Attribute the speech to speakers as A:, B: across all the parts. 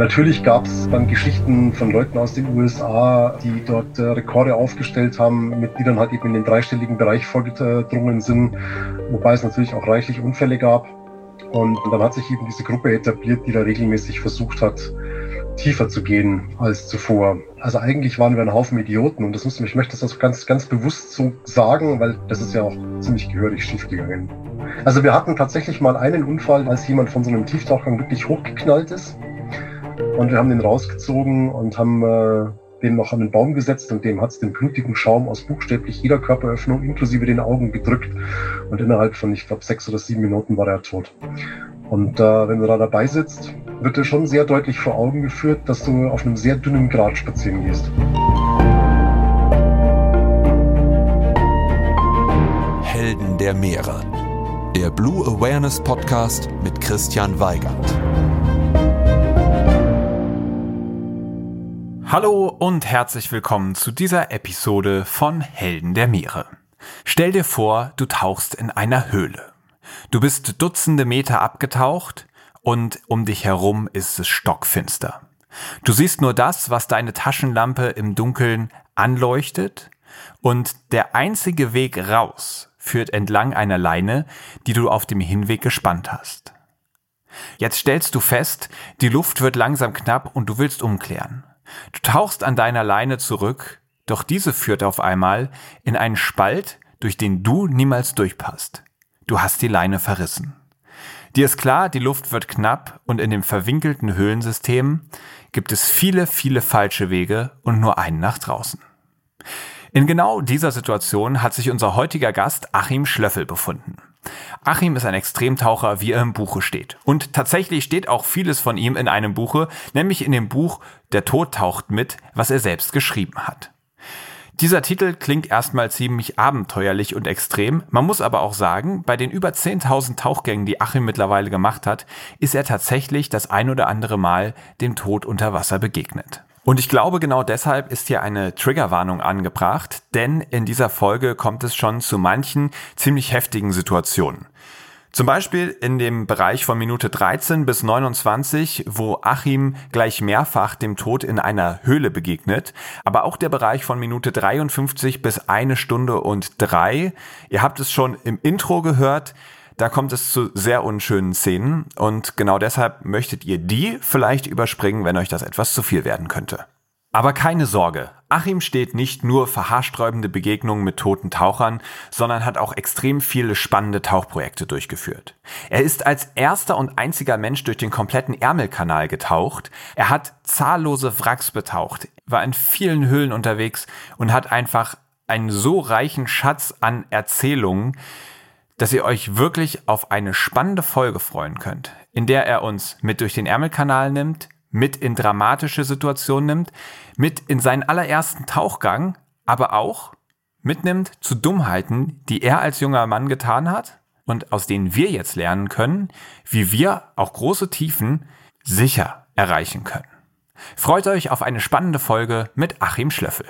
A: Natürlich gab es dann Geschichten von Leuten aus den USA, die dort äh, Rekorde aufgestellt haben, mit die dann halt eben in den dreistelligen Bereich vorgedrungen sind, wobei es natürlich auch reichlich Unfälle gab. Und dann hat sich eben diese Gruppe etabliert, die da regelmäßig versucht hat, tiefer zu gehen als zuvor. Also eigentlich waren wir ein Haufen Idioten und das muss, ich möchte das ganz, ganz bewusst so sagen, weil das ist ja auch ziemlich gehörig schiefgegangen. Also wir hatten tatsächlich mal einen Unfall, als jemand von so einem Tieftauchgang wirklich hochgeknallt ist und wir haben den rausgezogen und haben äh, den noch an den Baum gesetzt und dem hat es den blutigen Schaum aus buchstäblich jeder Körperöffnung inklusive den Augen gedrückt und innerhalb von, ich glaube, sechs oder sieben Minuten war er tot. Und äh, wenn du da dabei sitzt, wird dir schon sehr deutlich vor Augen geführt, dass du auf einem sehr dünnen Grat spazieren gehst.
B: Helden der Meere. Der Blue Awareness Podcast mit Christian Weigand.
C: Hallo und herzlich willkommen zu dieser Episode von Helden der Meere. Stell dir vor, du tauchst in einer Höhle. Du bist Dutzende Meter abgetaucht und um dich herum ist es stockfinster. Du siehst nur das, was deine Taschenlampe im Dunkeln anleuchtet und der einzige Weg raus führt entlang einer Leine, die du auf dem Hinweg gespannt hast. Jetzt stellst du fest, die Luft wird langsam knapp und du willst umklären. Du tauchst an deiner Leine zurück, doch diese führt auf einmal in einen Spalt, durch den du niemals durchpasst. Du hast die Leine verrissen. Dir ist klar, die Luft wird knapp und in dem verwinkelten Höhlensystem gibt es viele, viele falsche Wege und nur einen nach draußen. In genau dieser Situation hat sich unser heutiger Gast Achim Schlöffel befunden. Achim ist ein Extremtaucher, wie er im Buche steht. Und tatsächlich steht auch vieles von ihm in einem Buche, nämlich in dem Buch Der Tod taucht mit, was er selbst geschrieben hat. Dieser Titel klingt erstmal ziemlich abenteuerlich und extrem. Man muss aber auch sagen, bei den über 10.000 Tauchgängen, die Achim mittlerweile gemacht hat, ist er tatsächlich das ein oder andere Mal dem Tod unter Wasser begegnet. Und ich glaube, genau deshalb ist hier eine Triggerwarnung angebracht, denn in dieser Folge kommt es schon zu manchen ziemlich heftigen Situationen. Zum Beispiel in dem Bereich von Minute 13 bis 29, wo Achim gleich mehrfach dem Tod in einer Höhle begegnet, aber auch der Bereich von Minute 53 bis eine Stunde und drei. Ihr habt es schon im Intro gehört. Da kommt es zu sehr unschönen Szenen und genau deshalb möchtet ihr die vielleicht überspringen, wenn euch das etwas zu viel werden könnte. Aber keine Sorge, Achim steht nicht nur für haarsträubende Begegnungen mit toten Tauchern, sondern hat auch extrem viele spannende Tauchprojekte durchgeführt. Er ist als erster und einziger Mensch durch den kompletten Ärmelkanal getaucht. Er hat zahllose Wracks betaucht, war in vielen Höhlen unterwegs und hat einfach einen so reichen Schatz an Erzählungen, dass ihr euch wirklich auf eine spannende Folge freuen könnt, in der er uns mit durch den Ärmelkanal nimmt, mit in dramatische Situationen nimmt, mit in seinen allerersten Tauchgang, aber auch mitnimmt zu Dummheiten, die er als junger Mann getan hat und aus denen wir jetzt lernen können, wie wir auch große Tiefen sicher erreichen können. Freut euch auf eine spannende Folge mit Achim Schlöffel.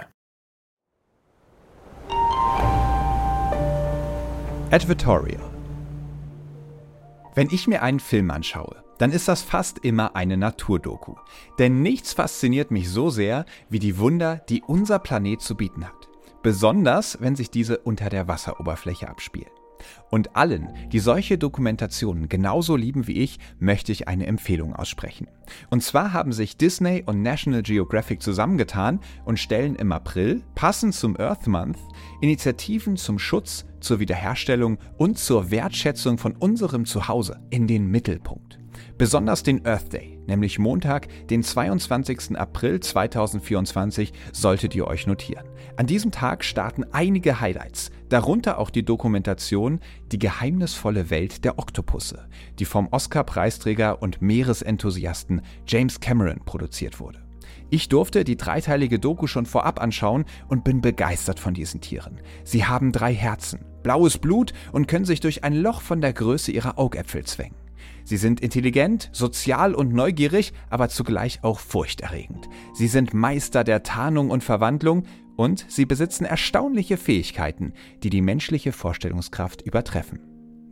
D: Advertorial Wenn ich mir einen Film anschaue, dann ist das fast immer eine Naturdoku. Denn nichts fasziniert mich so sehr wie die Wunder, die unser Planet zu bieten hat. Besonders, wenn sich diese unter der Wasseroberfläche abspielen. Und allen, die solche Dokumentationen genauso lieben wie ich, möchte ich eine Empfehlung aussprechen. Und zwar haben sich Disney und National Geographic zusammengetan und stellen im April, passend zum Earth Month, Initiativen zum Schutz, zur Wiederherstellung und zur Wertschätzung von unserem Zuhause in den Mittelpunkt. Besonders den Earth Day, nämlich Montag, den 22. April 2024, solltet ihr euch notieren. An diesem Tag starten einige Highlights, darunter auch die Dokumentation Die geheimnisvolle Welt der Oktopusse, die vom Oscar-Preisträger und Meeresenthusiasten James Cameron produziert wurde. Ich durfte die dreiteilige Doku schon vorab anschauen und bin begeistert von diesen Tieren. Sie haben drei Herzen, blaues Blut und können sich durch ein Loch von der Größe ihrer Augäpfel zwängen. Sie sind intelligent, sozial und neugierig, aber zugleich auch furchterregend. Sie sind Meister der Tarnung und Verwandlung und sie besitzen erstaunliche Fähigkeiten, die die menschliche Vorstellungskraft übertreffen.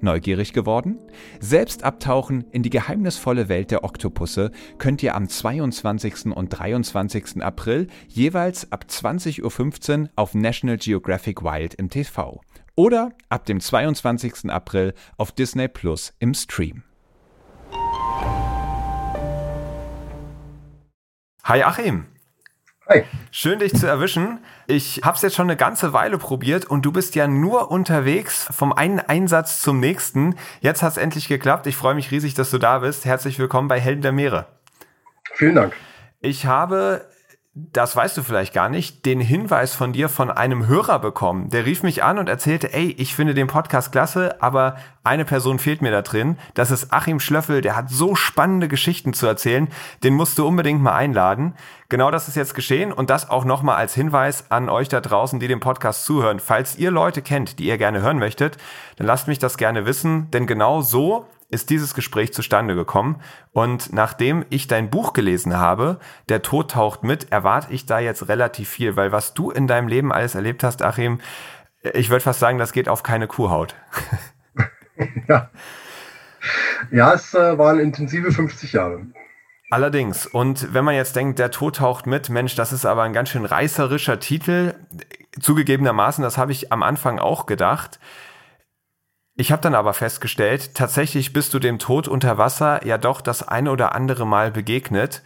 D: Neugierig geworden? Selbst abtauchen in die geheimnisvolle Welt der Oktopusse könnt ihr am 22. und 23. April jeweils ab 20.15 Uhr auf National Geographic Wild im TV oder ab dem 22. April auf Disney Plus im Stream.
C: Hi Achim.
A: Hi.
C: Schön dich zu erwischen. Ich habe es jetzt schon eine ganze Weile probiert und du bist ja nur unterwegs vom einen Einsatz zum nächsten. Jetzt hat es endlich geklappt. Ich freue mich riesig, dass du da bist. Herzlich willkommen bei Helden der Meere.
A: Vielen Dank.
C: Ich habe das weißt du vielleicht gar nicht, den Hinweis von dir von einem Hörer bekommen. Der rief mich an und erzählte, ey, ich finde den Podcast klasse, aber eine Person fehlt mir da drin. Das ist Achim Schlöffel, der hat so spannende Geschichten zu erzählen. Den musst du unbedingt mal einladen. Genau das ist jetzt geschehen und das auch nochmal als Hinweis an euch da draußen, die dem Podcast zuhören. Falls ihr Leute kennt, die ihr gerne hören möchtet, dann lasst mich das gerne wissen, denn genau so ist dieses Gespräch zustande gekommen. Und nachdem ich dein Buch gelesen habe, Der Tod taucht mit, erwarte ich da jetzt relativ viel, weil was du in deinem Leben alles erlebt hast, Achim, ich würde fast sagen, das geht auf keine Kuhhaut.
A: ja. Ja, es äh, waren intensive 50 Jahre.
C: Allerdings, und wenn man jetzt denkt, der Tod taucht mit, Mensch, das ist aber ein ganz schön reißerischer Titel. Zugegebenermaßen, das habe ich am Anfang auch gedacht. Ich habe dann aber festgestellt, tatsächlich bist du dem Tod unter Wasser ja doch das eine oder andere Mal begegnet.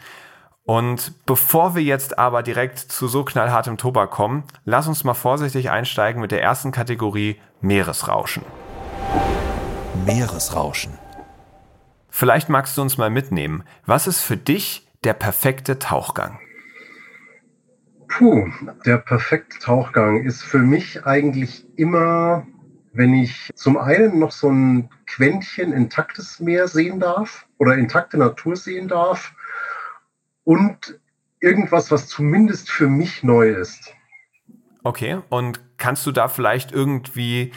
C: Und bevor wir jetzt aber direkt zu so knallhartem Tobak kommen, lass uns mal vorsichtig einsteigen mit der ersten Kategorie Meeresrauschen.
B: Meeresrauschen.
C: Vielleicht magst du uns mal mitnehmen. Was ist für dich der perfekte Tauchgang?
A: Puh, der perfekte Tauchgang ist für mich eigentlich immer wenn ich zum einen noch so ein Quäntchen intaktes Meer sehen darf oder intakte Natur sehen darf und irgendwas, was zumindest für mich neu ist.
C: Okay, und kannst du da vielleicht irgendwie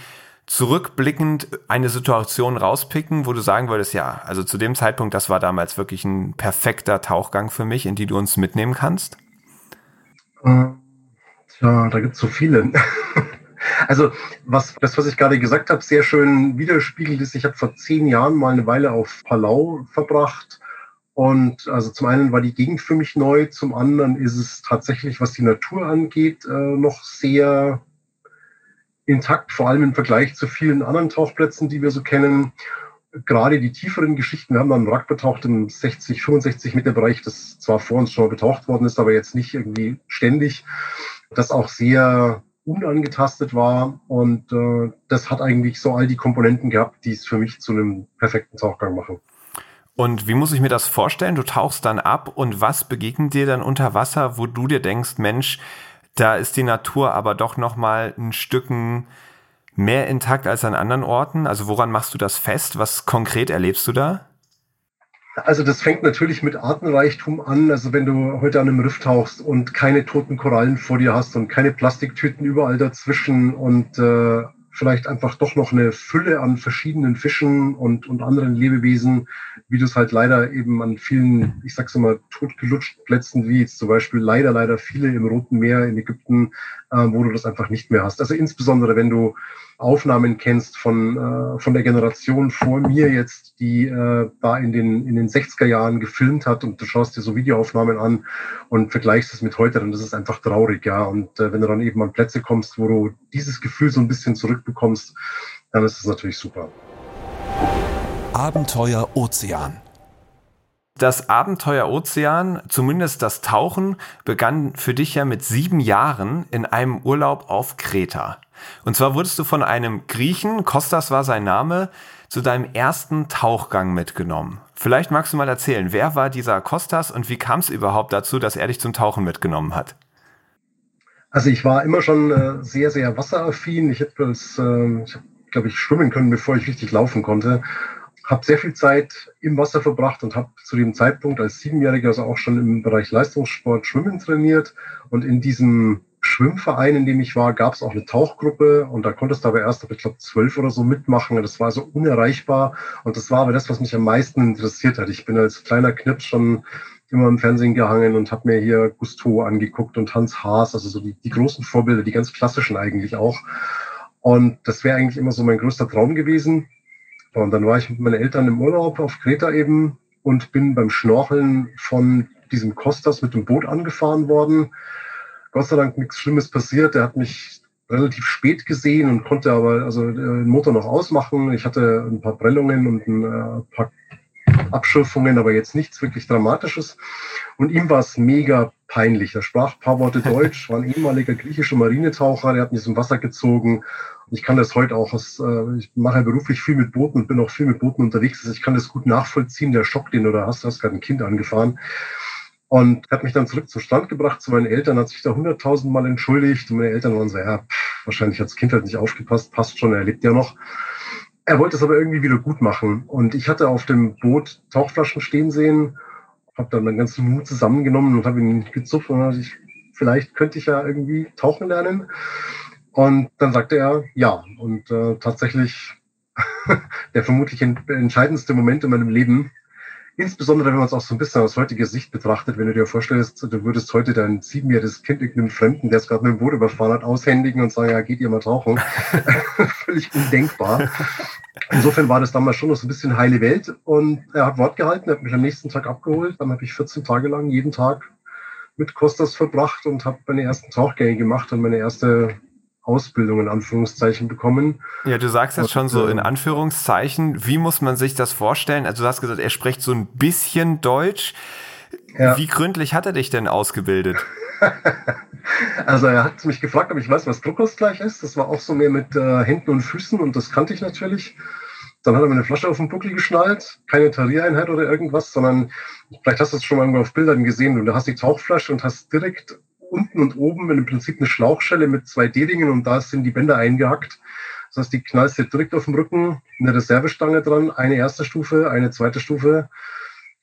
C: zurückblickend eine Situation rauspicken, wo du sagen würdest, ja, also zu dem Zeitpunkt, das war damals wirklich ein perfekter Tauchgang für mich, in die du uns mitnehmen kannst?
A: Äh, tja, da gibt es so viele. Also was das, was ich gerade gesagt habe, sehr schön widerspiegelt ist, ich habe vor zehn Jahren mal eine Weile auf Palau verbracht. Und also zum einen war die Gegend für mich neu, zum anderen ist es tatsächlich, was die Natur angeht, äh, noch sehr intakt, vor allem im Vergleich zu vielen anderen Tauchplätzen, die wir so kennen. Gerade die tieferen Geschichten, wir haben dann Wrack betaucht im 60, 65 Meter Bereich, das zwar vor uns schon betaucht worden ist, aber jetzt nicht irgendwie ständig. Das auch sehr unangetastet war. Und äh, das hat eigentlich so all die Komponenten gehabt, die es für mich zu einem perfekten Tauchgang machen.
C: Und wie muss ich mir das vorstellen? Du tauchst dann ab und was begegnet dir dann unter Wasser, wo du dir denkst, Mensch, da ist die Natur aber doch noch mal ein Stücken mehr intakt als an anderen Orten? Also woran machst du das fest? Was konkret erlebst du da?
A: Also das fängt natürlich mit Artenreichtum an. Also wenn du heute an einem Riff tauchst und keine toten Korallen vor dir hast und keine Plastiktüten überall dazwischen und äh, vielleicht einfach doch noch eine Fülle an verschiedenen Fischen und, und anderen Lebewesen, wie du es halt leider eben an vielen, ich sag's immer, totgelutschten Plätzen, wie jetzt zum Beispiel leider, leider viele im Roten Meer in Ägypten, wo du das einfach nicht mehr hast. Also insbesondere, wenn du Aufnahmen kennst von, äh, von der Generation vor mir jetzt, die äh, da in den, in den 60er Jahren gefilmt hat und du schaust dir so Videoaufnahmen an und vergleichst es mit heute, dann ist es einfach traurig, ja. Und äh, wenn du dann eben an Plätze kommst, wo du dieses Gefühl so ein bisschen zurückbekommst, dann ist es natürlich super.
B: Abenteuer Ozean.
C: Das Abenteuer Ozean, zumindest das Tauchen, begann für dich ja mit sieben Jahren in einem Urlaub auf Kreta. Und zwar wurdest du von einem Griechen, Kostas war sein Name, zu deinem ersten Tauchgang mitgenommen. Vielleicht magst du mal erzählen, wer war dieser Kostas und wie kam es überhaupt dazu, dass er dich zum Tauchen mitgenommen hat?
A: Also ich war immer schon äh, sehr, sehr wasseraffin. Ich habe, hab, glaube ich, schwimmen können, bevor ich richtig laufen konnte habe sehr viel Zeit im Wasser verbracht und habe zu dem Zeitpunkt als Siebenjähriger also auch schon im Bereich Leistungssport Schwimmen trainiert. Und in diesem Schwimmverein, in dem ich war, gab es auch eine Tauchgruppe und da konntest du aber erst, ich glaube, zwölf oder so mitmachen. Das war so unerreichbar und das war aber das, was mich am meisten interessiert hat. Ich bin als kleiner Knips schon immer im Fernsehen gehangen und habe mir hier Gusto angeguckt und Hans Haas, also so die, die großen Vorbilder, die ganz klassischen eigentlich auch. Und das wäre eigentlich immer so mein größter Traum gewesen. Und dann war ich mit meinen Eltern im Urlaub auf Kreta eben und bin beim Schnorcheln von diesem Kostas mit dem Boot angefahren worden. Gott sei Dank nichts Schlimmes passiert. Der hat mich relativ spät gesehen und konnte aber also den Motor noch ausmachen. Ich hatte ein paar Prellungen und ein äh, paar Abschürfungen, aber jetzt nichts wirklich Dramatisches. Und ihm war es mega peinlich. Er sprach ein paar Worte Deutsch, war ein ehemaliger griechischer Marinetaucher, der hat mich zum Wasser gezogen. Ich kann das heute auch, aus, äh, ich mache beruflich viel mit Booten und bin auch viel mit Booten unterwegs. Also ich kann das gut nachvollziehen, der Schock, den du da hast, du hast gerade ein Kind angefahren. Und hat mich dann zurück zum Strand gebracht zu meinen Eltern, hat sich da hunderttausend Mal entschuldigt. Und meine Eltern waren so, ja, pff, wahrscheinlich hat das Kind halt nicht aufgepasst, passt schon, er lebt ja noch. Er wollte es aber irgendwie wieder gut machen. Und ich hatte auf dem Boot Tauchflaschen stehen sehen, habe dann meinen ganzen Mut zusammengenommen und habe ihn gezupft und dachte ich, vielleicht könnte ich ja irgendwie tauchen lernen. Und dann sagte er ja. Und äh, tatsächlich der vermutlich entscheidendste Moment in meinem Leben Insbesondere, wenn man es auch so ein bisschen aus heutiger Sicht betrachtet, wenn du dir vorstellst, du würdest heute dein siebenjähriges Kind irgendeinem Fremden, der es gerade mit dem Boot überfahren hat, aushändigen und sagen, ja, geht ihr mal tauchen. Völlig undenkbar. Insofern war das damals schon noch so ein bisschen heile Welt und er hat Wort gehalten, er hat mich am nächsten Tag abgeholt. Dann habe ich 14 Tage lang jeden Tag mit Kostas verbracht und habe meine ersten Tauchgänge gemacht und meine erste Ausbildung in Anführungszeichen bekommen.
C: Ja, du sagst jetzt schon so in ähm, Anführungszeichen. Wie muss man sich das vorstellen? Also du hast gesagt, er spricht so ein bisschen Deutsch. Ja. Wie gründlich hat er dich denn ausgebildet?
A: also er hat mich gefragt, ob ich weiß, was Druckausgleich ist. Das war auch so mehr mit äh, Händen und Füßen und das kannte ich natürlich. Dann hat er mir eine Flasche auf den Buckel geschnallt, keine Tariereinheit oder irgendwas, sondern vielleicht hast du es schon mal irgendwo auf Bildern gesehen. Du hast die Tauchflasche und hast direkt unten und oben im Prinzip eine Schlauchschelle mit zwei D-Ringen und da sind die Bänder eingehackt. Das heißt, die knallst du direkt auf dem Rücken, eine Reservestange dran, eine erste Stufe, eine zweite Stufe.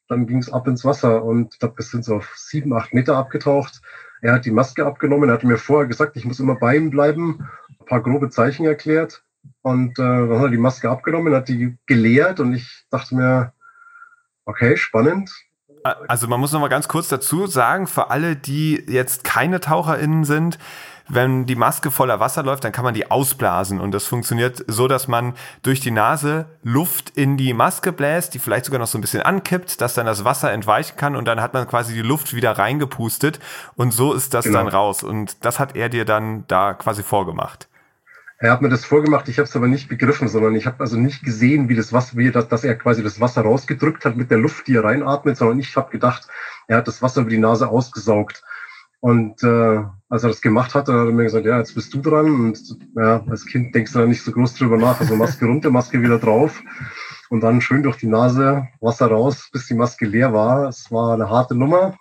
A: Dann ging es ab ins Wasser und da sind so auf sieben, acht Meter abgetaucht. Er hat die Maske abgenommen, er hat mir vorher gesagt, ich muss immer bei ihm bleiben, ein paar grobe Zeichen erklärt und äh, dann hat er die Maske abgenommen, hat die geleert und ich dachte mir, okay, spannend,
C: also man muss noch mal ganz kurz dazu sagen, für alle, die jetzt keine TaucherInnen sind, wenn die Maske voller Wasser läuft, dann kann man die ausblasen. Und das funktioniert so, dass man durch die Nase Luft in die Maske bläst, die vielleicht sogar noch so ein bisschen ankippt, dass dann das Wasser entweichen kann und dann hat man quasi die Luft wieder reingepustet und so ist das genau. dann raus. Und das hat er dir dann da quasi vorgemacht.
A: Er hat mir das vorgemacht, ich habe es aber nicht begriffen, sondern ich habe also nicht gesehen, wie das Wasser, wie das, dass er quasi das Wasser rausgedrückt hat mit der Luft, die er reinatmet, sondern ich habe gedacht, er hat das Wasser über die Nase ausgesaugt. Und äh, als er das gemacht hat, dann hat er mir gesagt, ja, jetzt bist du dran. Und ja, als Kind denkst du da nicht so groß drüber nach. Also Maske runter, Maske wieder drauf. Und dann schön durch die Nase, Wasser raus, bis die Maske leer war. Es war eine harte Nummer.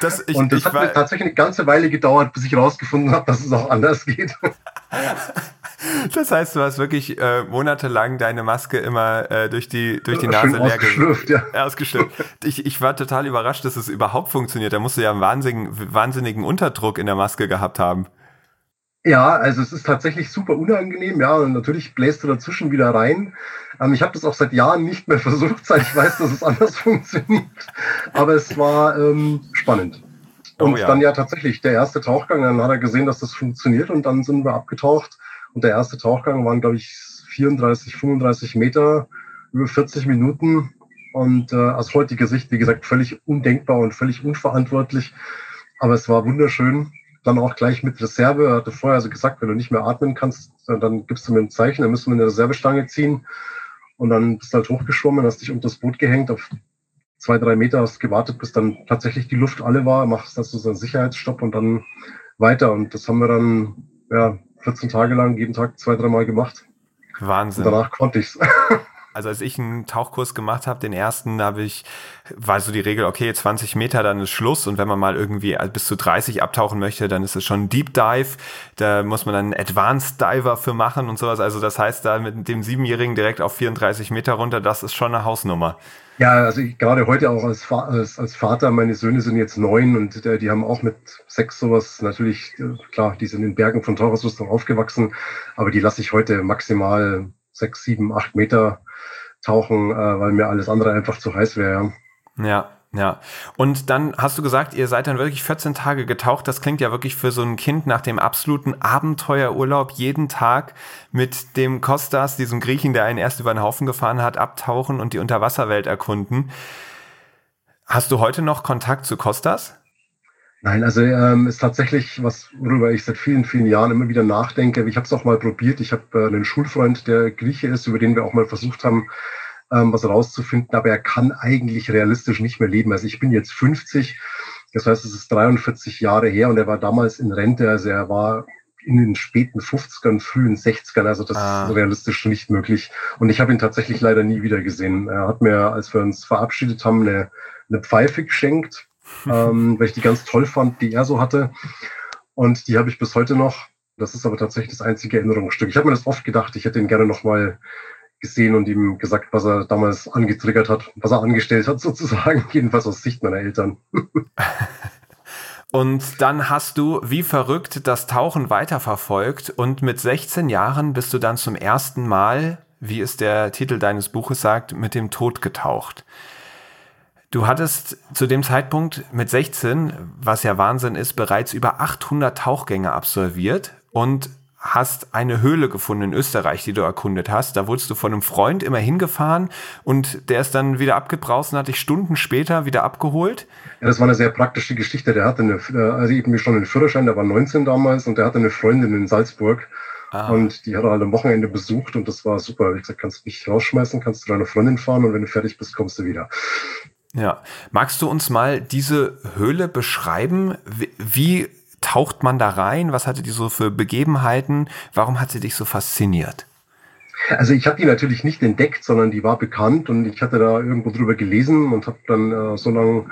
A: das, ich, und das hat war, tatsächlich eine ganze Weile gedauert, bis ich rausgefunden habe, dass es auch anders geht.
C: Das heißt, du hast wirklich äh, monatelang deine Maske immer äh, durch die, durch die Nase leer ausgeschlürft. Ja. ausgeschlürft. Ich, ich war total überrascht, dass es überhaupt funktioniert. Da musst du ja einen wahnsinnigen, wahnsinnigen Unterdruck in der Maske gehabt haben.
A: Ja, also es ist tatsächlich super unangenehm, ja, und natürlich bläst du dazwischen wieder rein. Ähm, ich habe das auch seit Jahren nicht mehr versucht, seit ich weiß, dass es anders funktioniert. Aber es war ähm, spannend. Oh und oh, ja. dann ja tatsächlich der erste Tauchgang, dann hat er gesehen, dass das funktioniert und dann sind wir abgetaucht. Und der erste Tauchgang waren, glaube ich, 34, 35 Meter, über 40 Minuten. Und äh, aus heutiger Sicht, wie gesagt, völlig undenkbar und völlig unverantwortlich. Aber es war wunderschön dann auch gleich mit Reserve. Er hatte vorher also gesagt, wenn du nicht mehr atmen kannst, dann gibst du mir ein Zeichen, dann müssen wir eine Reservestange ziehen. Und dann bist du halt hochgeschwommen, hast dich unter das Boot gehängt, auf zwei, drei Meter hast gewartet, bis dann tatsächlich die Luft alle war, machst also so einen Sicherheitsstopp und dann weiter. Und das haben wir dann ja, 14 Tage lang jeden Tag zwei, dreimal gemacht.
C: Wahnsinn.
A: Und danach konnte ich's.
C: Also als ich einen Tauchkurs gemacht habe, den ersten, habe ich, war so die Regel, okay, 20 Meter, dann ist Schluss. Und wenn man mal irgendwie bis zu 30 abtauchen möchte, dann ist es schon ein Deep Dive. Da muss man dann einen Advanced Diver für machen und sowas. Also das heißt, da mit dem Siebenjährigen direkt auf 34 Meter runter, das ist schon eine Hausnummer.
A: Ja, also ich, gerade heute auch als, als, als, Vater, meine Söhne sind jetzt neun und äh, die haben auch mit sechs sowas natürlich, äh, klar, die sind in Bergen von Tauchausrüstung aufgewachsen, aber die lasse ich heute maximal sechs, sieben, acht Meter tauchen, äh, weil mir alles andere einfach zu heiß wäre.
C: Ja. Ja, und dann hast du gesagt, ihr seid dann wirklich 14 Tage getaucht. Das klingt ja wirklich für so ein Kind nach dem absoluten Abenteuerurlaub jeden Tag mit dem Kostas, diesem Griechen, der einen erst über den Haufen gefahren hat, abtauchen und die Unterwasserwelt erkunden. Hast du heute noch Kontakt zu Kostas?
A: Nein, also ähm, ist tatsächlich was, worüber ich seit vielen, vielen Jahren immer wieder nachdenke. Ich habe es auch mal probiert. Ich habe äh, einen Schulfreund, der Grieche ist, über den wir auch mal versucht haben, ähm, was rauszufinden, aber er kann eigentlich realistisch nicht mehr leben. Also ich bin jetzt 50, das heißt, es ist 43 Jahre her und er war damals in Rente, also er war in den späten 50ern, frühen 60ern, also das ah. ist realistisch nicht möglich. Und ich habe ihn tatsächlich leider nie wieder gesehen. Er hat mir, als wir uns verabschiedet haben, eine, eine Pfeife geschenkt, ähm, weil ich die ganz toll fand, die er so hatte. Und die habe ich bis heute noch. Das ist aber tatsächlich das einzige Erinnerungsstück. Ich habe mir das oft gedacht, ich hätte ihn gerne nochmal gesehen und ihm gesagt, was er damals angetriggert hat, was er angestellt hat sozusagen, jedenfalls aus Sicht meiner Eltern.
C: Und dann hast du wie verrückt das Tauchen weiterverfolgt und mit 16 Jahren bist du dann zum ersten Mal, wie es der Titel deines Buches sagt, mit dem Tod getaucht. Du hattest zu dem Zeitpunkt mit 16, was ja Wahnsinn ist, bereits über 800 Tauchgänge absolviert und hast eine Höhle gefunden in Österreich, die du erkundet hast. Da wurdest du von einem Freund immer hingefahren und der ist dann wieder abgebraust und hat dich Stunden später wieder abgeholt.
A: Ja, das war eine sehr praktische Geschichte. Der hatte eine, also eben schon einen Führerschein, der war 19 damals und der hatte eine Freundin in Salzburg. Ah. Und die hat er halt am Wochenende besucht und das war super. Ich gesagt, kannst du mich rausschmeißen, kannst du deine Freundin fahren und wenn du fertig bist, kommst du wieder.
C: Ja. Magst du uns mal diese Höhle beschreiben? Wie taucht man da rein? Was hatte die so für Begebenheiten? Warum hat sie dich so fasziniert?
A: Also ich habe die natürlich nicht entdeckt, sondern die war bekannt und ich hatte da irgendwo drüber gelesen und habe dann äh, so lange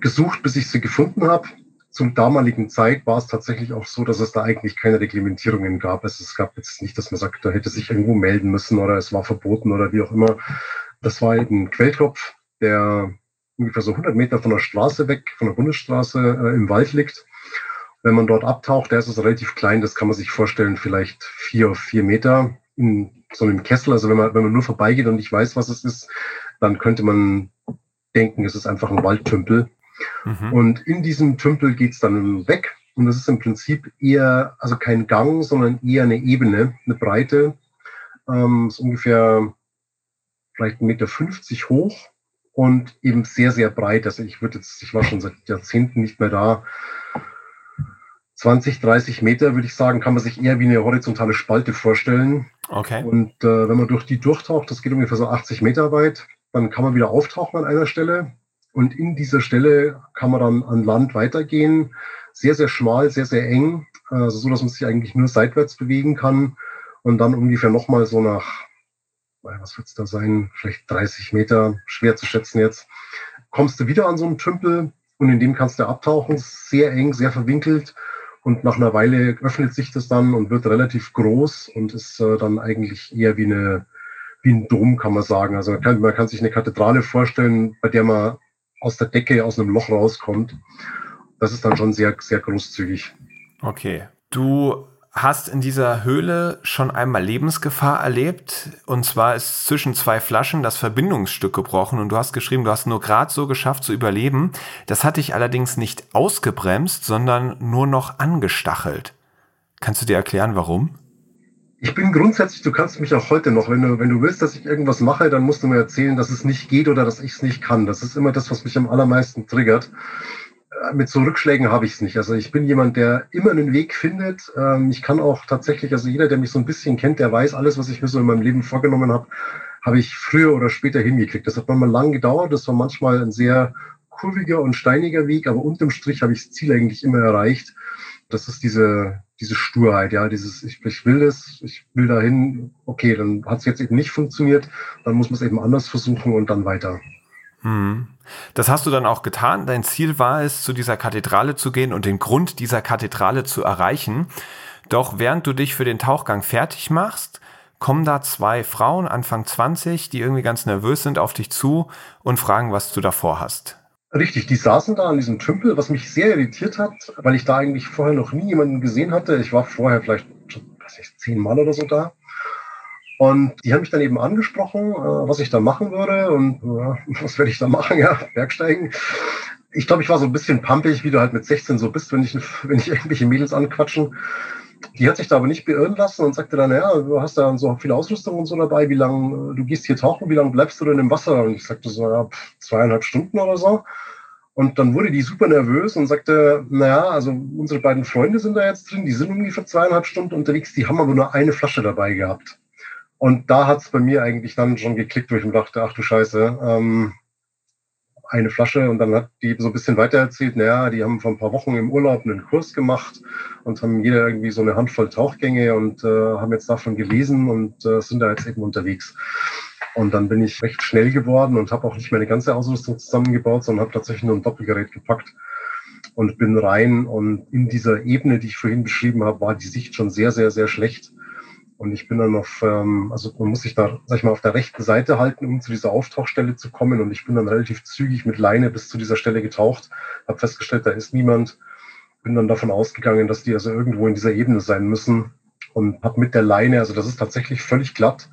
A: gesucht, bis ich sie gefunden habe. Zum damaligen Zeit war es tatsächlich auch so, dass es da eigentlich keine Reglementierungen gab. Also es gab jetzt nicht, dass man sagt, da hätte sich irgendwo melden müssen oder es war verboten oder wie auch immer. Das war eben ein Quellkopf, der ungefähr so 100 Meter von der Straße weg, von der Bundesstraße äh, im Wald liegt wenn man dort abtaucht, der ist es relativ klein, das kann man sich vorstellen, vielleicht vier, vier Meter in so einem Kessel. Also wenn man, wenn man nur vorbeigeht und nicht weiß, was es ist, dann könnte man denken, es ist einfach ein Waldtümpel. Mhm. Und in diesem Tümpel geht's dann weg. Und das ist im Prinzip eher, also kein Gang, sondern eher eine Ebene, eine Breite. Ähm, ist ungefähr vielleicht 1,50 Meter hoch und eben sehr, sehr breit. Also ich würde jetzt, ich war schon seit Jahrzehnten nicht mehr da. 20, 30 Meter, würde ich sagen, kann man sich eher wie eine horizontale Spalte vorstellen.
C: Okay.
A: Und äh, wenn man durch die durchtaucht, das geht ungefähr so 80 Meter weit, dann kann man wieder auftauchen an einer Stelle. Und in dieser Stelle kann man dann an Land weitergehen. Sehr, sehr schmal, sehr, sehr eng, also so, dass man sich eigentlich nur seitwärts bewegen kann. Und dann ungefähr nochmal so nach, was wird es da sein, vielleicht 30 Meter, schwer zu schätzen jetzt, kommst du wieder an so einen Tümpel und in dem kannst du abtauchen. Sehr eng, sehr verwinkelt. Und nach einer Weile öffnet sich das dann und wird relativ groß und ist äh, dann eigentlich eher wie, eine, wie ein Dom, kann man sagen. Also man kann, man kann sich eine Kathedrale vorstellen, bei der man aus der Decke, aus einem Loch rauskommt. Das ist dann schon sehr, sehr großzügig.
C: Okay. Du hast in dieser Höhle schon einmal Lebensgefahr erlebt. Und zwar ist zwischen zwei Flaschen das Verbindungsstück gebrochen. Und du hast geschrieben, du hast nur gerade so geschafft zu überleben. Das hat dich allerdings nicht ausgebremst, sondern nur noch angestachelt. Kannst du dir erklären, warum?
A: Ich bin grundsätzlich, du kannst mich auch heute noch, wenn du, wenn du willst, dass ich irgendwas mache, dann musst du mir erzählen, dass es nicht geht oder dass ich es nicht kann. Das ist immer das, was mich am allermeisten triggert mit so Rückschlägen habe ich es nicht. Also ich bin jemand, der immer einen Weg findet. Ähm, ich kann auch tatsächlich, also jeder, der mich so ein bisschen kennt, der weiß, alles, was ich mir so in meinem Leben vorgenommen habe, habe ich früher oder später hingekriegt. Das hat manchmal lang gedauert. Das war manchmal ein sehr kurviger und steiniger Weg, aber unterm Strich habe ich das Ziel eigentlich immer erreicht. Das ist diese, diese Sturheit, ja, dieses, ich, ich will das, ich will dahin, okay, dann hat es jetzt eben nicht funktioniert, dann muss man es eben anders versuchen und dann weiter.
C: Mhm. Das hast du dann auch getan. Dein Ziel war es, zu dieser Kathedrale zu gehen und den Grund dieser Kathedrale zu erreichen. Doch während du dich für den Tauchgang fertig machst, kommen da zwei Frauen, Anfang 20, die irgendwie ganz nervös sind, auf dich zu und fragen, was du davor hast.
A: Richtig, die saßen da an diesem Tümpel, was mich sehr irritiert hat, weil ich da eigentlich vorher noch nie jemanden gesehen hatte. Ich war vorher vielleicht, weiß ich, zehnmal oder so da. Und die haben mich dann eben angesprochen, äh, was ich da machen würde und äh, was werde ich da machen, ja, Bergsteigen. Ich glaube, ich war so ein bisschen pumpig, wie du halt mit 16 so bist, wenn ich, wenn ich irgendwelche Mädels anquatschen. Die hat sich da aber nicht beirren lassen und sagte dann, ja, du hast da so viel Ausrüstung und so dabei, wie lange, du gehst hier tauchen, wie lange bleibst du denn im Wasser? Und ich sagte so, ja, zweieinhalb Stunden oder so. Und dann wurde die super nervös und sagte, naja, also unsere beiden Freunde sind da jetzt drin, die sind ungefähr zweieinhalb Stunden unterwegs, die haben aber nur eine Flasche dabei gehabt. Und da hat es bei mir eigentlich dann schon geklickt, wo ich mir dachte, ach du Scheiße, ähm, eine Flasche und dann hat die so ein bisschen weiter erzählt, naja, die haben vor ein paar Wochen im Urlaub einen Kurs gemacht und haben jeder irgendwie so eine Handvoll Tauchgänge und äh, haben jetzt davon gelesen und äh, sind da jetzt eben unterwegs. Und dann bin ich recht schnell geworden und habe auch nicht meine ganze Ausrüstung zusammengebaut, sondern habe tatsächlich nur ein Doppelgerät gepackt und bin rein. Und in dieser Ebene, die ich vorhin beschrieben habe, war die Sicht schon sehr, sehr, sehr schlecht. Und ich bin dann auf, ähm, also man muss sich da, sag ich mal, auf der rechten Seite halten, um zu dieser Auftauchstelle zu kommen. Und ich bin dann relativ zügig mit Leine bis zu dieser Stelle getaucht, habe festgestellt, da ist niemand. Bin dann davon ausgegangen, dass die also irgendwo in dieser Ebene sein müssen. Und habe mit der Leine, also das ist tatsächlich völlig glatt,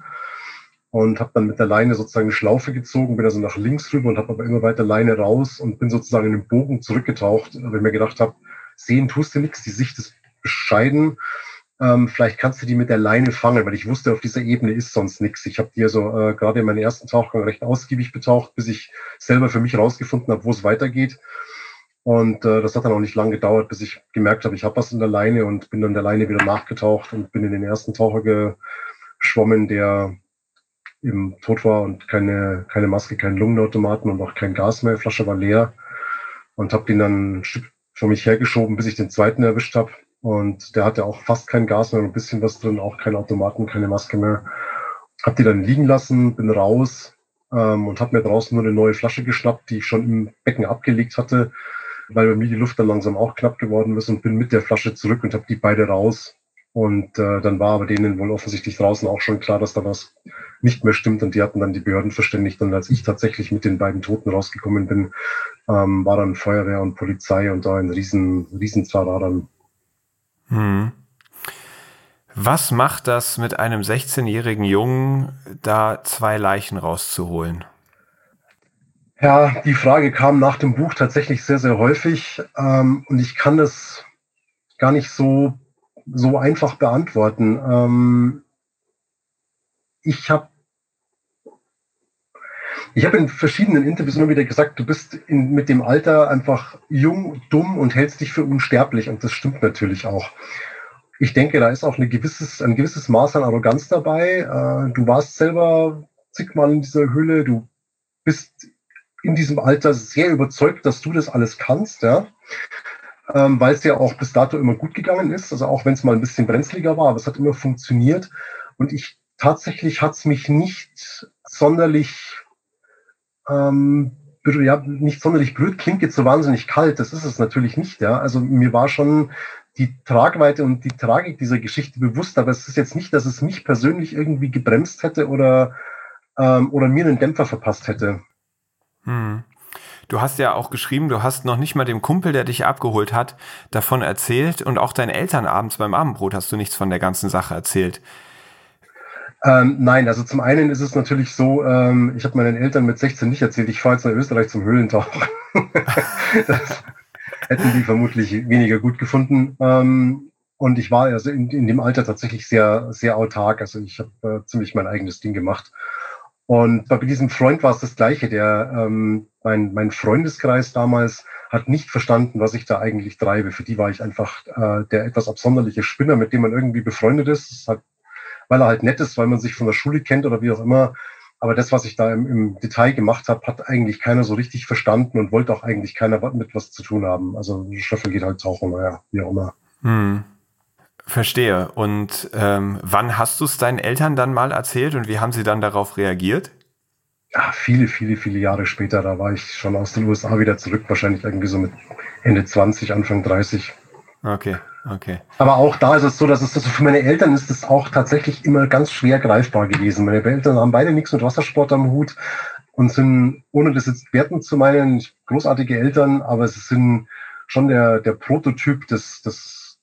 A: und habe dann mit der Leine sozusagen eine Schlaufe gezogen, bin also nach links rüber und habe aber immer weiter Leine raus und bin sozusagen in den Bogen zurückgetaucht, weil ich mir gedacht habe, sehen tust du nichts, die Sicht ist bescheiden ähm, vielleicht kannst du die mit der Leine fangen, weil ich wusste, auf dieser Ebene ist sonst nichts. Ich habe die also äh, gerade in meinen ersten Tauchgang recht ausgiebig betaucht, bis ich selber für mich rausgefunden habe, wo es weitergeht. Und äh, das hat dann auch nicht lange gedauert, bis ich gemerkt habe, ich habe was in der Leine und bin dann der Leine wieder nachgetaucht und bin in den ersten Taucher geschwommen, der eben tot war und keine, keine Maske, keinen Lungenautomaten und auch kein Gas mehr. Die Flasche war leer und habe den dann ein Stück vor mich hergeschoben, bis ich den zweiten erwischt habe. Und der hatte auch fast kein Gas mehr, ein bisschen was drin, auch kein Automaten, keine Maske mehr. Hab die dann liegen lassen, bin raus ähm, und hab mir draußen nur eine neue Flasche geschnappt, die ich schon im Becken abgelegt hatte, weil bei mir die Luft dann langsam auch knapp geworden ist und bin mit der Flasche zurück und habe die beide raus. Und äh, dann war aber denen wohl offensichtlich draußen auch schon klar, dass da was nicht mehr stimmt. Und die hatten dann die Behörden verständigt. Und als ich tatsächlich mit den beiden Toten rausgekommen bin, ähm, war dann Feuerwehr und Polizei und da ein riesen, riesen dann
C: hm. Was macht das mit einem 16-jährigen Jungen, da zwei Leichen rauszuholen?
A: Ja, die Frage kam nach dem Buch tatsächlich sehr, sehr häufig ähm, und ich kann das gar nicht so, so einfach beantworten. Ähm, ich habe ich habe in verschiedenen Interviews immer wieder gesagt, du bist in, mit dem Alter einfach jung, dumm und hältst dich für unsterblich. Und das stimmt natürlich auch. Ich denke, da ist auch eine gewisses, ein gewisses Maß an Arroganz dabei. Äh, du warst selber zigmal in dieser Höhle. Du bist in diesem Alter sehr überzeugt, dass du das alles kannst, ja. Ähm, weil es ja auch bis dato immer gut gegangen ist. Also auch wenn es mal ein bisschen brenzliger war, aber es hat immer funktioniert. Und ich tatsächlich hat es mich nicht sonderlich ähm, ja, nicht sonderlich blöd klingt jetzt so wahnsinnig kalt. Das ist es natürlich nicht, ja. Also mir war schon die Tragweite und die Tragik dieser Geschichte bewusst, aber es ist jetzt nicht, dass es mich persönlich irgendwie gebremst hätte oder, ähm, oder mir einen Dämpfer verpasst hätte.
C: Hm. Du hast ja auch geschrieben, du hast noch nicht mal dem Kumpel, der dich abgeholt hat, davon erzählt und auch deinen Eltern abends beim Abendbrot hast du nichts von der ganzen Sache erzählt.
A: Ähm, nein, also zum einen ist es natürlich so, ähm, ich habe meinen Eltern mit 16 nicht erzählt, ich fahre jetzt nach Österreich zum Höhlentauchen. das hätten die vermutlich weniger gut gefunden. Ähm, und ich war also in, in, dem Alter tatsächlich sehr, sehr autark. Also ich habe äh, ziemlich mein eigenes Ding gemacht. Und bei diesem Freund war es das Gleiche. Der, ähm, mein, mein Freundeskreis damals hat nicht verstanden, was ich da eigentlich treibe. Für die war ich einfach äh, der etwas absonderliche Spinner, mit dem man irgendwie befreundet ist. Das hat weil er halt nett ist, weil man sich von der Schule kennt oder wie auch immer. Aber das, was ich da im, im Detail gemacht habe, hat eigentlich keiner so richtig verstanden und wollte auch eigentlich keiner mit was zu tun haben. Also Schöffel geht halt tauchen, naja, wie auch immer. Hm.
C: Verstehe. Und ähm, wann hast du es deinen Eltern dann mal erzählt und wie haben sie dann darauf reagiert?
A: Ja, viele, viele, viele Jahre später. Da war ich schon aus den USA wieder zurück, wahrscheinlich irgendwie so mit Ende 20, Anfang 30.
C: Okay, okay.
A: Aber auch da ist es so, dass es also für meine Eltern ist es auch tatsächlich immer ganz schwer greifbar gewesen. Meine Eltern haben beide nichts mit Wassersport am Hut und sind, ohne das jetzt werten zu meinen, großartige Eltern, aber sie sind schon der, der Prototyp des, des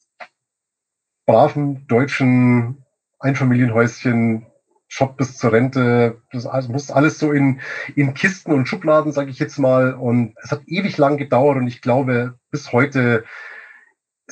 A: braven deutschen Einfamilienhäuschen Job bis zur Rente, das muss alles so in, in Kisten und Schubladen, sage ich jetzt mal. Und es hat ewig lang gedauert und ich glaube, bis heute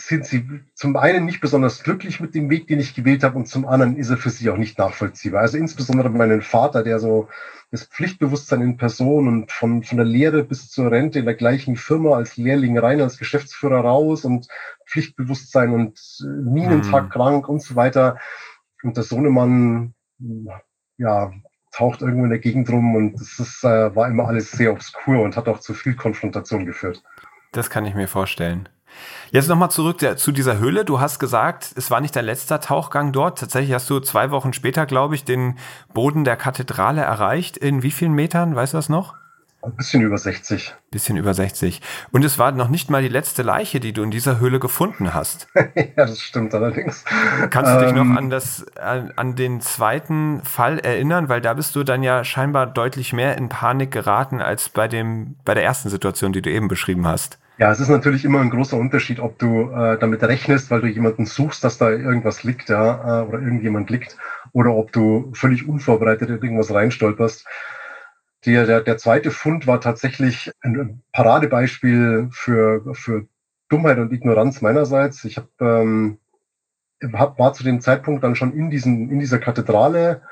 A: sind sie zum einen nicht besonders glücklich mit dem Weg, den ich gewählt habe, und zum anderen ist er für sie auch nicht nachvollziehbar. Also insbesondere meinen Vater, der so das Pflichtbewusstsein in Person und von, von der Lehre bis zur Rente in der gleichen Firma als Lehrling rein, als Geschäftsführer raus und Pflichtbewusstsein und Minentag hm. krank und so weiter. Und der Sohnemann, ja, taucht irgendwo in der Gegend rum und das ist, äh, war immer alles sehr obskur und hat auch zu viel Konfrontation geführt.
C: Das kann ich mir vorstellen. Jetzt nochmal zurück zu dieser Höhle. Du hast gesagt, es war nicht dein letzter Tauchgang dort. Tatsächlich hast du zwei Wochen später, glaube ich, den Boden der Kathedrale erreicht. In wie vielen Metern? Weißt du das noch?
A: Ein bisschen über 60.
C: Bisschen über 60. Und es war noch nicht mal die letzte Leiche, die du in dieser Höhle gefunden hast.
A: ja, das stimmt allerdings.
C: Kannst du dich noch ähm, an das, an, an, den zweiten Fall erinnern? Weil da bist du dann ja scheinbar deutlich mehr in Panik geraten als bei dem, bei der ersten Situation, die du eben beschrieben hast.
A: Ja, es ist natürlich immer ein großer Unterschied, ob du äh, damit rechnest, weil du jemanden suchst, dass da irgendwas liegt, ja, äh, oder irgendjemand liegt, oder ob du völlig unvorbereitet irgendwas reinstolperst. Der, der, der zweite Fund war tatsächlich ein Paradebeispiel für, für Dummheit und Ignoranz meinerseits. Ich hab, ähm, hab, war zu dem Zeitpunkt dann schon in, diesen, in dieser Kathedrale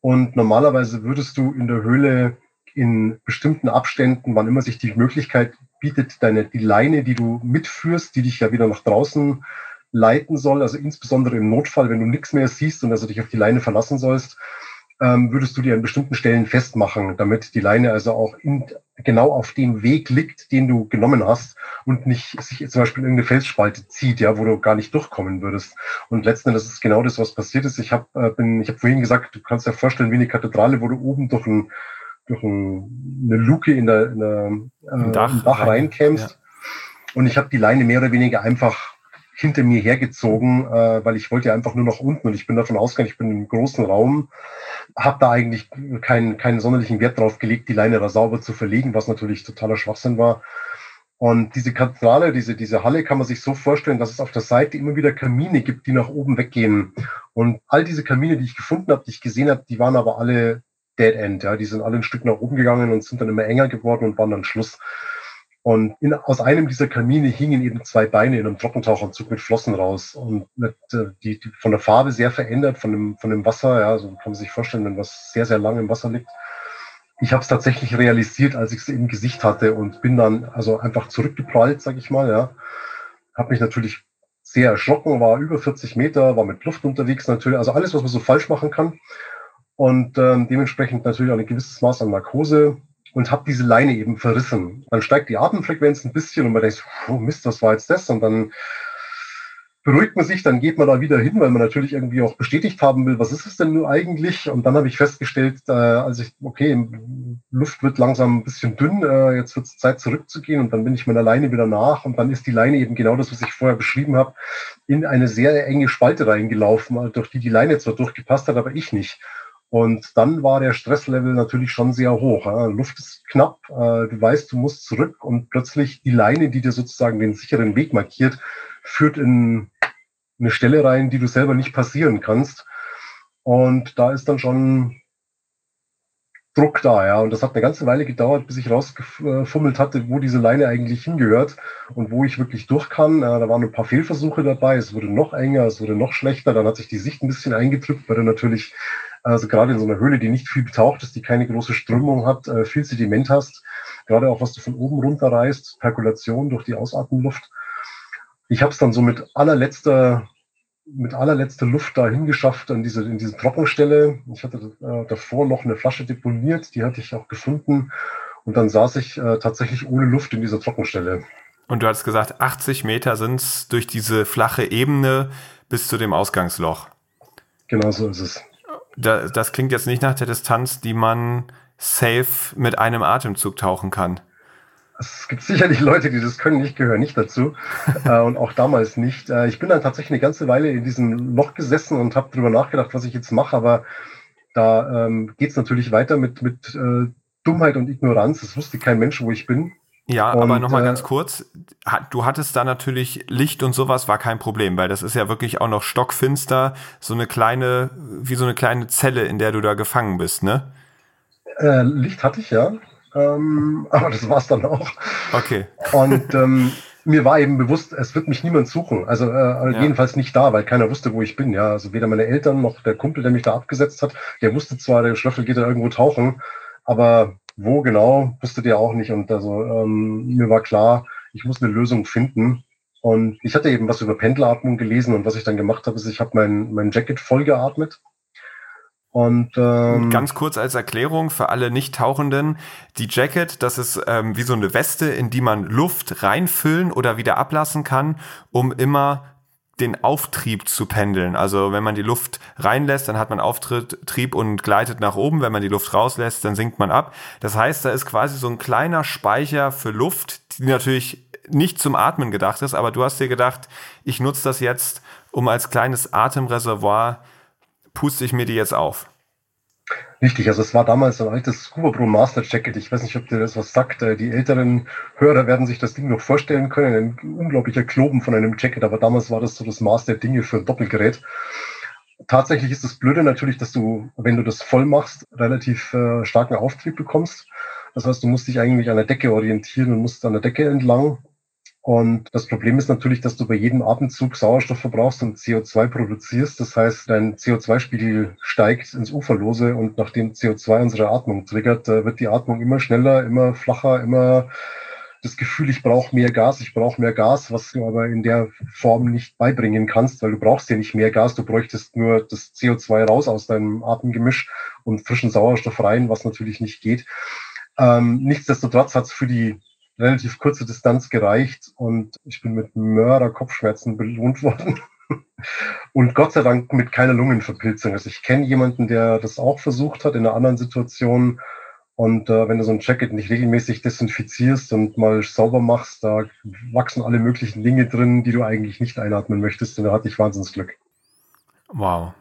A: und normalerweise würdest du in der Höhle in bestimmten Abständen, wann immer sich die Möglichkeit bietet, deine, die Leine, die du mitführst, die dich ja wieder nach draußen leiten soll, also insbesondere im Notfall, wenn du nichts mehr siehst und also dich auf die Leine verlassen sollst, ähm, würdest du dir an bestimmten Stellen festmachen, damit die Leine also auch in, genau auf dem Weg liegt, den du genommen hast und nicht sich zum Beispiel irgendeine Felsspalte zieht, ja, wo du gar nicht durchkommen würdest. Und letzten Endes ist genau das, was passiert ist. Ich habe äh, bin, ich habe vorhin gesagt, du kannst dir vorstellen, wie eine Kathedrale, wo du oben durch ein durch ein, eine Luke in der, in der äh, Dach, Dach reinkämst. Ja. Und ich habe die Leine mehr oder weniger einfach hinter mir hergezogen, äh, weil ich wollte ja einfach nur nach unten und ich bin davon ausgegangen, ich bin im großen Raum, habe da eigentlich keinen, keinen sonderlichen Wert drauf gelegt, die Leine da sauber zu verlegen, was natürlich totaler Schwachsinn war. Und diese Kathedrale, diese, diese Halle kann man sich so vorstellen, dass es auf der Seite immer wieder Kamine gibt, die nach oben weggehen. Und all diese Kamine, die ich gefunden habe, die ich gesehen habe, die waren aber alle Dead End. Ja, die sind alle ein Stück nach oben gegangen und sind dann immer enger geworden und waren dann Schluss. Und in, aus einem dieser Kamine hingen eben zwei Beine in einem Trockentauchanzug mit Flossen raus und mit, äh, die, die von der Farbe sehr verändert, von dem, von dem Wasser. Ja, so kann man sich vorstellen, wenn was sehr, sehr lang im Wasser liegt. Ich habe es tatsächlich realisiert, als ich es im Gesicht hatte und bin dann also einfach zurückgeprallt, sag ich mal. Ja, habe mich natürlich sehr erschrocken, war über 40 Meter, war mit Luft unterwegs natürlich, also alles, was man so falsch machen kann und ähm, dementsprechend natürlich auch ein gewisses Maß an Narkose und habe diese Leine eben verrissen. Dann steigt die Atemfrequenz ein bisschen und man denkt, oh Mist, was war jetzt das? Und dann beruhigt man sich, dann geht man da wieder hin, weil man natürlich irgendwie auch bestätigt haben will, was ist es denn nur eigentlich? Und dann habe ich festgestellt, äh, als ich, okay, Luft wird langsam ein bisschen dünn, äh, jetzt wird es Zeit zurückzugehen und dann bin ich meiner Leine wieder nach und dann ist die Leine eben genau das, was ich vorher beschrieben habe, in eine sehr enge Spalte reingelaufen, durch die die Leine zwar durchgepasst hat, aber ich nicht. Und dann war der Stresslevel natürlich schon sehr hoch. Luft ist knapp, äh, du weißt, du musst zurück und plötzlich die Leine, die dir sozusagen den sicheren Weg markiert, führt in eine Stelle rein, die du selber nicht passieren kannst. Und da ist dann schon Druck da, ja. Und das hat eine ganze Weile gedauert, bis ich rausgefummelt hatte, wo diese Leine eigentlich hingehört und wo ich wirklich durch kann. Da waren ein paar Fehlversuche dabei. Es wurde noch enger, es wurde noch schlechter. Dann hat sich die Sicht ein bisschen eingedrückt, weil du natürlich also gerade in so einer Höhle, die nicht viel betaucht ist, die keine große Strömung hat, äh, viel Sediment hast, gerade auch was du von oben runter reißt, Perkulation durch die Ausatmenluft. Ich habe es dann so mit allerletzter mit allerletzter Luft da hingeschafft an diese, in diese Trockenstelle. Ich hatte äh, davor noch eine Flasche deponiert, die hatte ich auch gefunden. Und dann saß ich äh, tatsächlich ohne Luft in dieser Trockenstelle.
C: Und du hast gesagt, 80 Meter sind es durch diese flache Ebene bis zu dem Ausgangsloch.
A: Genau so ist es
C: da, das klingt jetzt nicht nach der Distanz, die man safe mit einem Atemzug tauchen kann.
A: Es gibt sicherlich Leute, die das können. Ich gehöre nicht dazu äh, und auch damals nicht. Äh, ich bin dann tatsächlich eine ganze Weile in diesem Loch gesessen und habe darüber nachgedacht, was ich jetzt mache. Aber da ähm, geht es natürlich weiter mit, mit äh, Dummheit und Ignoranz. Es wusste kein Mensch, wo ich bin.
C: Ja, und, aber nochmal äh, ganz kurz. Du hattest da natürlich Licht und sowas war kein Problem, weil das ist ja wirklich auch noch stockfinster, so eine kleine, wie so eine kleine Zelle, in der du da gefangen bist, ne?
A: Äh, Licht hatte ich ja, ähm, aber das war's dann auch.
C: Okay.
A: Und ähm, mir war eben bewusst, es wird mich niemand suchen. Also äh, ja. jedenfalls nicht da, weil keiner wusste, wo ich bin. Ja, also weder meine Eltern noch der Kumpel, der mich da abgesetzt hat. Der wusste zwar, der Schlöffel geht da irgendwo tauchen, aber wo genau, wusste der auch nicht. Und also ähm, mir war klar, ich muss eine Lösung finden. Und ich hatte eben was über Pendelatmung gelesen und was ich dann gemacht habe, ist, ich habe mein, mein Jacket voll geatmet.
C: Und ähm, ganz kurz als Erklärung für alle Nicht-Tauchenden, die Jacket, das ist ähm, wie so eine Weste, in die man Luft reinfüllen oder wieder ablassen kann, um immer den Auftrieb zu pendeln. Also wenn man die Luft reinlässt, dann hat man Auftrieb und gleitet nach oben. Wenn man die Luft rauslässt, dann sinkt man ab. Das heißt, da ist quasi so ein kleiner Speicher für Luft, die natürlich nicht zum Atmen gedacht ist, aber du hast dir gedacht, ich nutze das jetzt, um als kleines Atemreservoir puste ich mir die jetzt auf.
A: Richtig, also es war damals ein altes Scuba Pro Master Jacket. Ich weiß nicht, ob dir das was sagt. Äh, die älteren Hörer werden sich das Ding noch vorstellen können. Ein unglaublicher Kloben von einem Jacket, aber damals war das so das Maß der Dinge für ein Doppelgerät. Tatsächlich ist das Blöde natürlich, dass du, wenn du das voll machst, relativ äh, starken Auftrieb bekommst. Das heißt, du musst dich eigentlich an der Decke orientieren und musst an der Decke entlang. Und das Problem ist natürlich, dass du bei jedem Atemzug Sauerstoff verbrauchst und CO2 produzierst. Das heißt, dein CO2-Spiegel steigt ins Uferlose und nachdem CO2 unsere Atmung triggert, wird die Atmung immer schneller, immer flacher, immer das Gefühl, ich brauche mehr Gas, ich brauche mehr Gas, was du aber in der Form nicht beibringen kannst, weil du brauchst ja nicht mehr Gas, du bräuchtest nur das CO2 raus aus deinem Atemgemisch und frischen Sauerstoff rein, was natürlich nicht geht. Ähm, nichtsdestotrotz hat es für die relativ kurze Distanz gereicht und ich bin mit Mörder-Kopfschmerzen belohnt worden. und Gott sei Dank mit keiner Lungenverpilzung. Also ich kenne jemanden, der das auch versucht hat in einer anderen Situation. Und äh, wenn du so ein Jacket nicht regelmäßig desinfizierst und mal sauber machst, da wachsen alle möglichen Dinge drin, die du eigentlich nicht einatmen möchtest. Und da hatte ich Wahnsinnsglück.
C: Wow.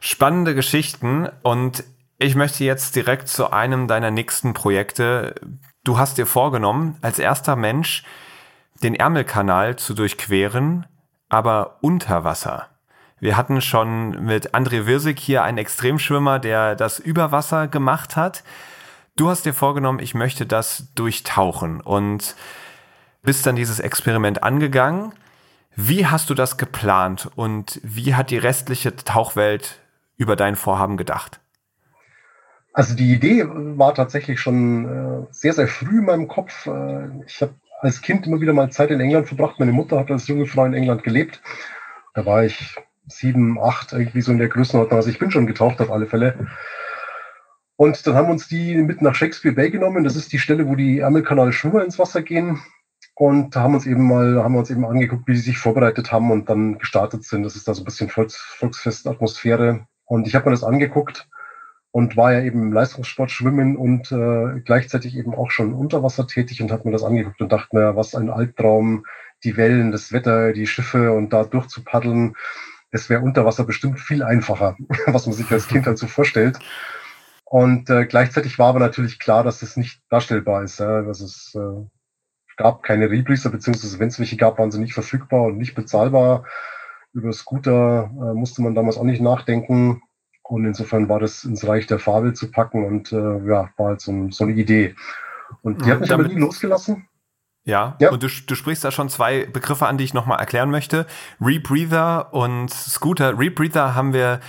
C: Spannende Geschichten und ich möchte jetzt direkt zu einem deiner nächsten Projekte Du hast dir vorgenommen, als erster Mensch den Ärmelkanal zu durchqueren, aber unter Wasser. Wir hatten schon mit André Wirsig hier einen Extremschwimmer, der das über Wasser gemacht hat. Du hast dir vorgenommen, ich möchte das durchtauchen und bist dann dieses Experiment angegangen. Wie hast du das geplant und wie hat die restliche Tauchwelt über dein Vorhaben gedacht?
A: Also die Idee war tatsächlich schon äh, sehr, sehr früh in meinem Kopf. Äh, ich habe als Kind immer wieder mal Zeit in England verbracht. Meine Mutter hat als junge Frau in England gelebt. Da war ich sieben, acht, irgendwie so in der Größenordnung. Also ich bin schon getaucht auf alle Fälle. Und dann haben uns die mit nach Shakespeare Bay genommen. Das ist die Stelle, wo die Ärmelkanal-Schwimmer ins Wasser gehen. Und da haben uns eben mal, haben wir uns eben angeguckt, wie die sich vorbereitet haben und dann gestartet sind. Das ist da so ein bisschen Volks, Volksfest-Atmosphäre. Und ich habe mir das angeguckt und war ja eben im Leistungssport schwimmen und äh, gleichzeitig eben auch schon unter Wasser tätig und hat mir das angeguckt und dachte mir, was ein Albtraum, die Wellen, das Wetter, die Schiffe und da durchzupaddeln. Es wäre unter Wasser bestimmt viel einfacher, was man sich als Kind halt so vorstellt. Und äh, gleichzeitig war aber natürlich klar, dass es nicht darstellbar ist. Ja, dass es äh, gab keine Rebreather, beziehungsweise wenn es welche gab, waren sie nicht verfügbar und nicht bezahlbar. Über Scooter äh, musste man damals auch nicht nachdenken. Und insofern war das ins Reich der Fabel zu packen und äh, ja, war halt so, so eine Idee. Und die hat mich aber nie losgelassen.
C: Ja, ja. und du, du sprichst da schon zwei Begriffe an, die ich nochmal erklären möchte. Rebreather und Scooter. Rebreather haben wir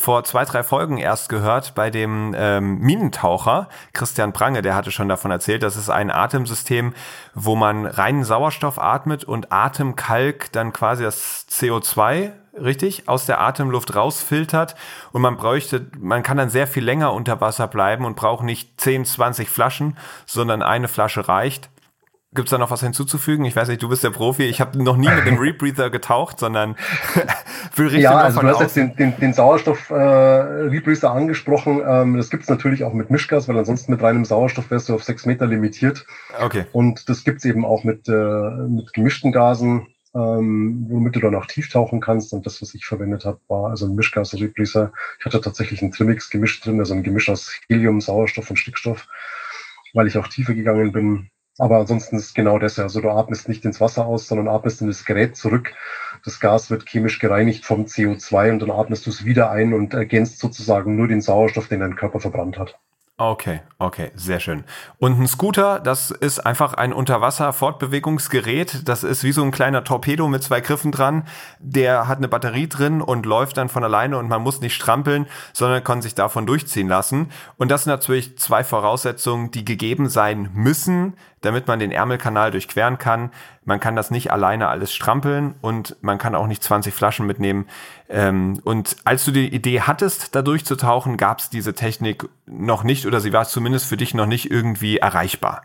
C: vor zwei, drei Folgen erst gehört bei dem ähm, Minentaucher Christian Prange, der hatte schon davon erzählt, das ist ein Atemsystem, wo man reinen Sauerstoff atmet und Atemkalk dann quasi das CO2 richtig, aus der Atemluft rausfiltert und man bräuchte, man kann dann sehr viel länger unter Wasser bleiben und braucht nicht 10, 20 Flaschen, sondern eine Flasche reicht. Gibt es da noch was hinzuzufügen? Ich weiß nicht, du bist der Profi. Ich habe noch nie mit dem Rebreather getaucht, sondern
A: will Ja, also du hast jetzt den, den, den Sauerstoff-Rebreather äh, angesprochen. Ähm, das gibt es natürlich auch mit Mischgas, weil ansonsten mit reinem Sauerstoff wärst du auf sechs Meter limitiert.
C: Okay.
A: Und das gibt es eben auch mit, äh, mit gemischten Gasen ähm, womit du dann auch tief tauchen kannst. Und das, was ich verwendet habe, war also ein Mischgas-Rebreather. Ich hatte tatsächlich ein Trimix gemisch drin, also ein Gemisch aus Helium, Sauerstoff und Stickstoff, weil ich auch tiefer gegangen bin. Aber ansonsten ist genau das. Also du atmest nicht ins Wasser aus, sondern atmest in das Gerät zurück. Das Gas wird chemisch gereinigt vom CO2 und dann atmest du es wieder ein und ergänzt sozusagen nur den Sauerstoff, den dein Körper verbrannt hat.
C: Okay, okay, sehr schön. Und ein Scooter, das ist einfach ein Unterwasser-Fortbewegungsgerät. Das ist wie so ein kleiner Torpedo mit zwei Griffen dran. Der hat eine Batterie drin und läuft dann von alleine und man muss nicht strampeln, sondern kann sich davon durchziehen lassen. Und das sind natürlich zwei Voraussetzungen, die gegeben sein müssen, damit man den Ärmelkanal durchqueren kann. Man kann das nicht alleine alles strampeln und man kann auch nicht 20 Flaschen mitnehmen. Ähm, und als du die Idee hattest, da durchzutauchen, gab es diese Technik noch nicht oder sie war zumindest für dich noch nicht irgendwie erreichbar.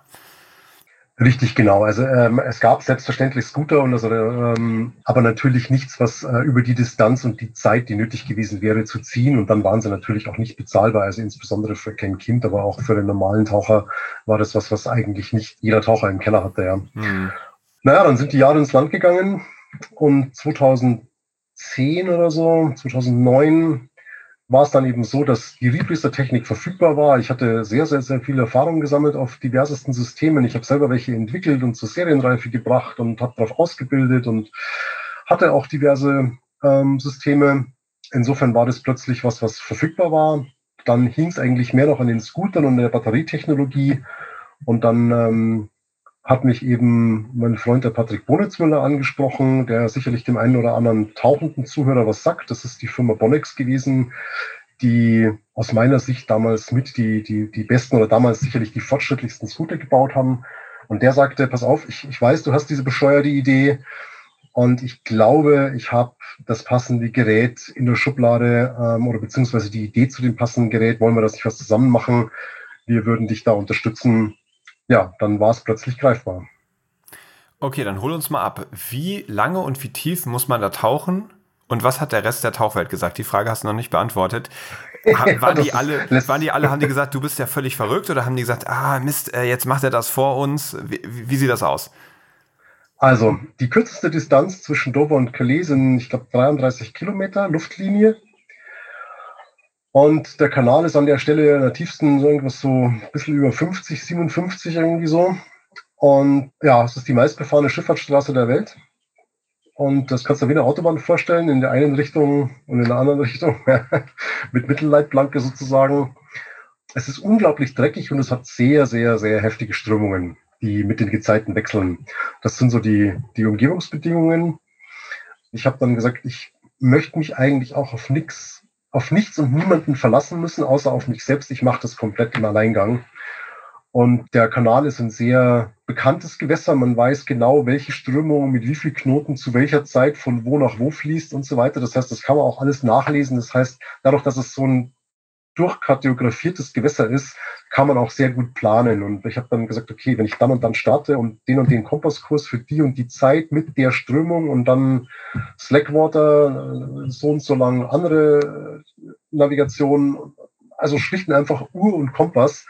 A: Richtig, genau. Also ähm, es gab selbstverständlich Scooter und also, ähm, aber natürlich nichts, was äh, über die Distanz und die Zeit, die nötig gewesen wäre, zu ziehen. Und dann waren sie natürlich auch nicht bezahlbar. Also insbesondere für kein Kind, aber auch für den normalen Taucher war das was, was eigentlich nicht jeder Taucher im Keller hatte. Ja. Mhm. Naja, dann sind die Jahre ins Land gegangen und 2010 oder so, 2009 war es dann eben so, dass die Rebreather-Technik verfügbar war. Ich hatte sehr, sehr, sehr viel Erfahrung gesammelt auf diversesten Systemen. Ich habe selber welche entwickelt und zur Serienreife gebracht und habe darauf ausgebildet und hatte auch diverse ähm, Systeme. Insofern war das plötzlich was, was verfügbar war. Dann hing es eigentlich mehr noch an den Scootern und der Batterietechnologie. Und dann ähm, hat mich eben mein Freund der Patrick Bonitzmüller angesprochen, der sicherlich dem einen oder anderen tauchenden Zuhörer was sagt. Das ist die Firma Bonnex gewesen, die aus meiner Sicht damals mit die, die, die besten oder damals sicherlich die fortschrittlichsten Scooter gebaut haben. Und der sagte, pass auf, ich, ich weiß, du hast diese bescheuerte Idee und ich glaube, ich habe das passende Gerät in der Schublade ähm, oder beziehungsweise die Idee zu dem passenden Gerät, wollen wir das nicht was zusammen machen? Wir würden dich da unterstützen ja, dann war es plötzlich greifbar.
C: Okay, dann hol uns mal ab. Wie lange und wie tief muss man da tauchen? Und was hat der Rest der Tauchwelt gesagt? Die Frage hast du noch nicht beantwortet. waren, die alle, waren die alle, haben die gesagt, du bist ja völlig verrückt oder haben die gesagt, ah Mist, äh, jetzt macht er das vor uns? Wie, wie sieht das aus?
A: Also, die kürzeste Distanz zwischen Dover und Calais sind, ich glaube, 33 Kilometer Luftlinie. Und der Kanal ist an der Stelle der tiefsten so irgendwas so ein bisschen über 50, 57 irgendwie so. Und ja, es ist die meistbefahrene Schifffahrtsstraße der Welt. Und das kannst du wie eine Autobahn vorstellen, in der einen Richtung und in der anderen Richtung, mit Mittelleitplanke sozusagen. Es ist unglaublich dreckig und es hat sehr, sehr, sehr heftige Strömungen, die mit den Gezeiten wechseln. Das sind so die, die Umgebungsbedingungen. Ich habe dann gesagt, ich möchte mich eigentlich auch auf nichts auf nichts und niemanden verlassen müssen, außer auf mich selbst. Ich mache das komplett im Alleingang. Und der Kanal ist ein sehr bekanntes Gewässer. Man weiß genau, welche Strömung mit wie viel Knoten zu welcher Zeit von wo nach wo fließt und so weiter. Das heißt, das kann man auch alles nachlesen. Das heißt, dadurch, dass es so ein durchkartografiertes Gewässer ist, kann man auch sehr gut planen. Und ich habe dann gesagt, okay, wenn ich dann und dann starte und den und den Kompasskurs für die und die Zeit mit der Strömung und dann Slackwater, so und so lang andere Navigation, also schlicht und einfach Uhr und Kompass,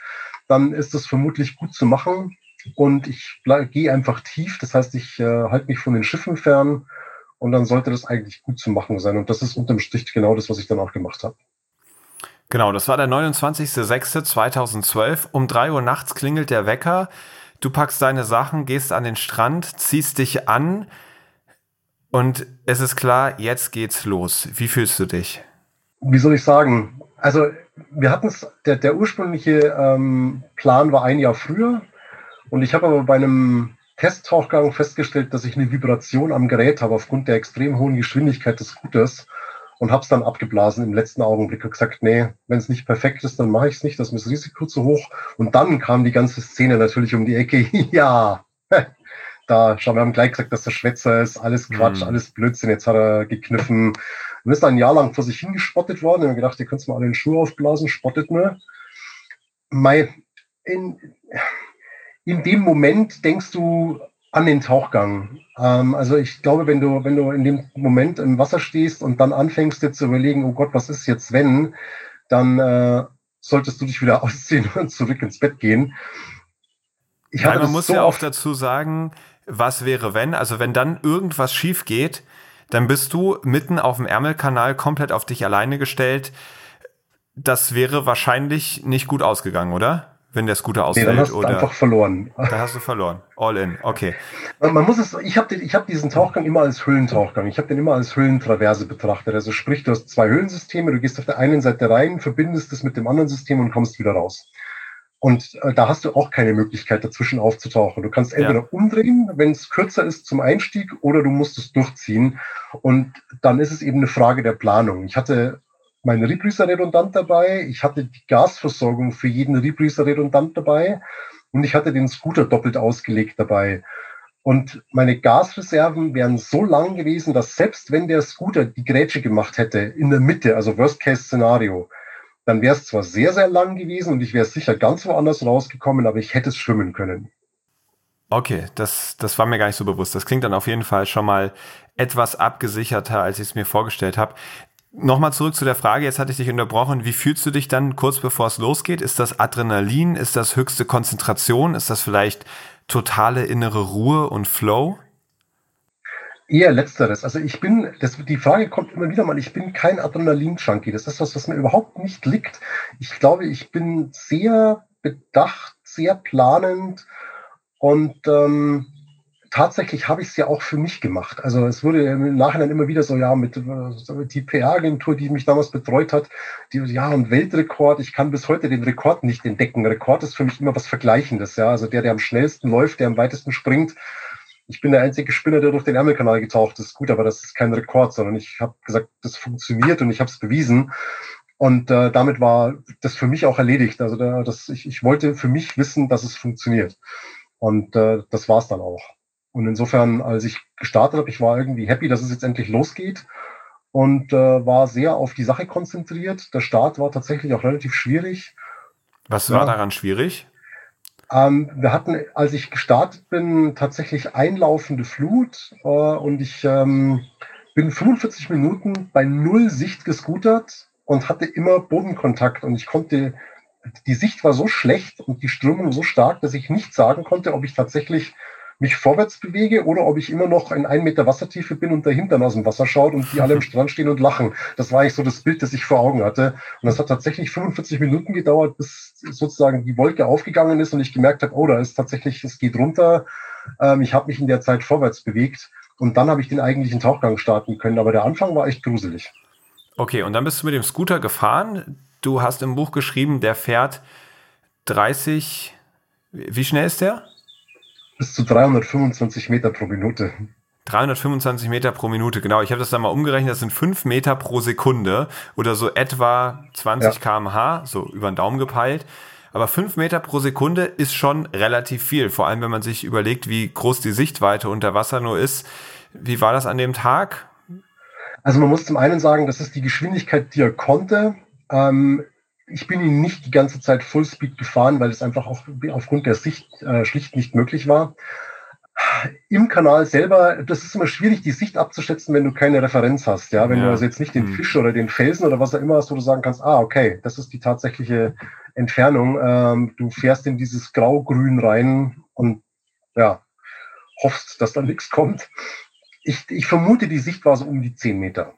A: dann ist das vermutlich gut zu machen. Und ich gehe einfach tief, das heißt, ich äh, halte mich von den Schiffen fern und dann sollte das eigentlich gut zu machen sein. Und das ist unterm Strich genau das, was ich dann auch gemacht habe.
C: Genau, das war der 29.06.2012. Um 3 Uhr nachts klingelt der Wecker. Du packst deine Sachen, gehst an den Strand, ziehst dich an und es ist klar, jetzt geht's los. Wie fühlst du dich?
A: Wie soll ich sagen? Also, wir hatten es, der, der ursprüngliche ähm, Plan war ein Jahr früher und ich habe aber bei einem Testtauchgang festgestellt, dass ich eine Vibration am Gerät habe aufgrund der extrem hohen Geschwindigkeit des Scooters und habe es dann abgeblasen im letzten Augenblick und gesagt, nee, wenn es nicht perfekt ist, dann mache ich es nicht, das ist mir das Risiko zu hoch. Und dann kam die ganze Szene natürlich um die Ecke. ja, da, schau, wir haben gleich gesagt, dass der Schwätzer ist, alles Quatsch, mhm. alles Blödsinn, jetzt hat er gekniffen. Und ist ein Jahr lang vor sich hingespottet worden. Ich habe gedacht, ihr könnt mal alle den Schuh aufblasen, spottet nur. Mei, in, in dem Moment denkst du, an den Tauchgang. Ähm, also ich glaube, wenn du, wenn du in dem Moment im Wasser stehst und dann anfängst dir zu überlegen, oh Gott, was ist jetzt wenn, dann äh, solltest du dich wieder ausziehen und zurück ins Bett gehen.
C: Ich Nein, man muss so ja auch dazu sagen, was wäre wenn, also wenn dann irgendwas schief geht, dann bist du mitten auf dem Ärmelkanal komplett auf dich alleine gestellt. Das wäre wahrscheinlich nicht gut ausgegangen, oder? Wenn der Scooter ausfällt?
A: Nee, dann hast
C: oder?
A: du einfach verloren.
C: Da hast du verloren. All in, okay.
A: Man, man muss es, ich habe ich hab diesen Tauchgang immer als Höhlentauchgang. Ich habe den immer als Höhlentraverse betrachtet. Also sprich, du hast zwei Höhlensysteme, du gehst auf der einen Seite rein, verbindest es mit dem anderen System und kommst wieder raus. Und äh, da hast du auch keine Möglichkeit, dazwischen aufzutauchen. Du kannst entweder ja. umdrehen, wenn es kürzer ist zum Einstieg, oder du musst es durchziehen. Und dann ist es eben eine Frage der Planung. Ich hatte meinen Rebreather-Redundant dabei, ich hatte die Gasversorgung für jeden Rebreather-Redundant dabei und ich hatte den Scooter doppelt ausgelegt dabei. Und meine Gasreserven wären so lang gewesen, dass selbst wenn der Scooter die Grätsche gemacht hätte, in der Mitte, also Worst-Case-Szenario, dann wäre es zwar sehr, sehr lang gewesen und ich wäre sicher ganz woanders rausgekommen, aber ich hätte es schwimmen können.
C: Okay, das, das war mir gar nicht so bewusst. Das klingt dann auf jeden Fall schon mal etwas abgesicherter, als ich es mir vorgestellt habe. Nochmal zurück zu der Frage, jetzt hatte ich dich unterbrochen. Wie fühlst du dich dann kurz bevor es losgeht? Ist das Adrenalin? Ist das höchste Konzentration? Ist das vielleicht totale innere Ruhe und Flow?
A: Eher letzteres. Also ich bin, das, die Frage kommt immer wieder mal, ich bin kein Adrenalin-Junkie. Das ist was, was mir überhaupt nicht liegt. Ich glaube, ich bin sehr bedacht, sehr planend und ähm, tatsächlich habe ich es ja auch für mich gemacht. Also es wurde im Nachhinein immer wieder so, ja, mit die PR-Agentur, die mich damals betreut hat, die, ja, und Weltrekord, ich kann bis heute den Rekord nicht entdecken. Rekord ist für mich immer was Vergleichendes, ja. Also der, der am schnellsten läuft, der am weitesten springt, ich bin der einzige Spinner, der durch den Ärmelkanal getaucht ist. Gut, aber das ist kein Rekord, sondern ich habe gesagt, das funktioniert und ich habe es bewiesen. Und äh, damit war das für mich auch erledigt. Also da, das, ich, ich wollte für mich wissen, dass es funktioniert. Und äh, das war es dann auch. Und insofern, als ich gestartet habe, ich war irgendwie happy, dass es jetzt endlich losgeht und äh, war sehr auf die Sache konzentriert. Der Start war tatsächlich auch relativ schwierig.
C: Was war ja. daran schwierig?
A: Ähm, wir hatten, als ich gestartet bin, tatsächlich einlaufende Flut äh, und ich ähm, bin 45 Minuten bei null Sicht gescootert und hatte immer Bodenkontakt und ich konnte, die Sicht war so schlecht und die Strömung so stark, dass ich nicht sagen konnte, ob ich tatsächlich mich vorwärts bewege oder ob ich immer noch in ein Meter Wassertiefe bin und dahinter aus dem Wasser schaut und die alle am Strand stehen und lachen. Das war eigentlich so das Bild, das ich vor Augen hatte. Und das hat tatsächlich 45 Minuten gedauert, bis sozusagen die Wolke aufgegangen ist und ich gemerkt habe, oh, da ist tatsächlich, es geht runter. Ähm, ich habe mich in der Zeit vorwärts bewegt und dann habe ich den eigentlichen Tauchgang starten können. Aber der Anfang war echt gruselig.
C: Okay, und dann bist du mit dem Scooter gefahren. Du hast im Buch geschrieben, der fährt 30. Wie schnell ist der?
A: Bis zu 325 Meter pro Minute.
C: 325 Meter pro Minute, genau. Ich habe das dann mal umgerechnet, das sind 5 Meter pro Sekunde oder so etwa 20 ja. km/h, so über den Daumen gepeilt. Aber 5 Meter pro Sekunde ist schon relativ viel, vor allem wenn man sich überlegt, wie groß die Sichtweite unter Wasser nur ist. Wie war das an dem Tag?
A: Also man muss zum einen sagen, das ist die Geschwindigkeit, die er konnte. Ähm, ich bin ihn nicht die ganze Zeit Fullspeed gefahren, weil es einfach auf, aufgrund der Sicht äh, schlicht nicht möglich war. Im Kanal selber, das ist immer schwierig, die Sicht abzuschätzen, wenn du keine Referenz hast. Ja, wenn ja. du also jetzt nicht den hm. Fisch oder den Felsen oder was auch immer hast, wo du sagen kannst, ah, okay, das ist die tatsächliche Entfernung. Ähm, du fährst in dieses Grau-Grün rein und ja, hoffst, dass da nichts kommt. Ich, ich vermute, die Sicht war so um die zehn Meter.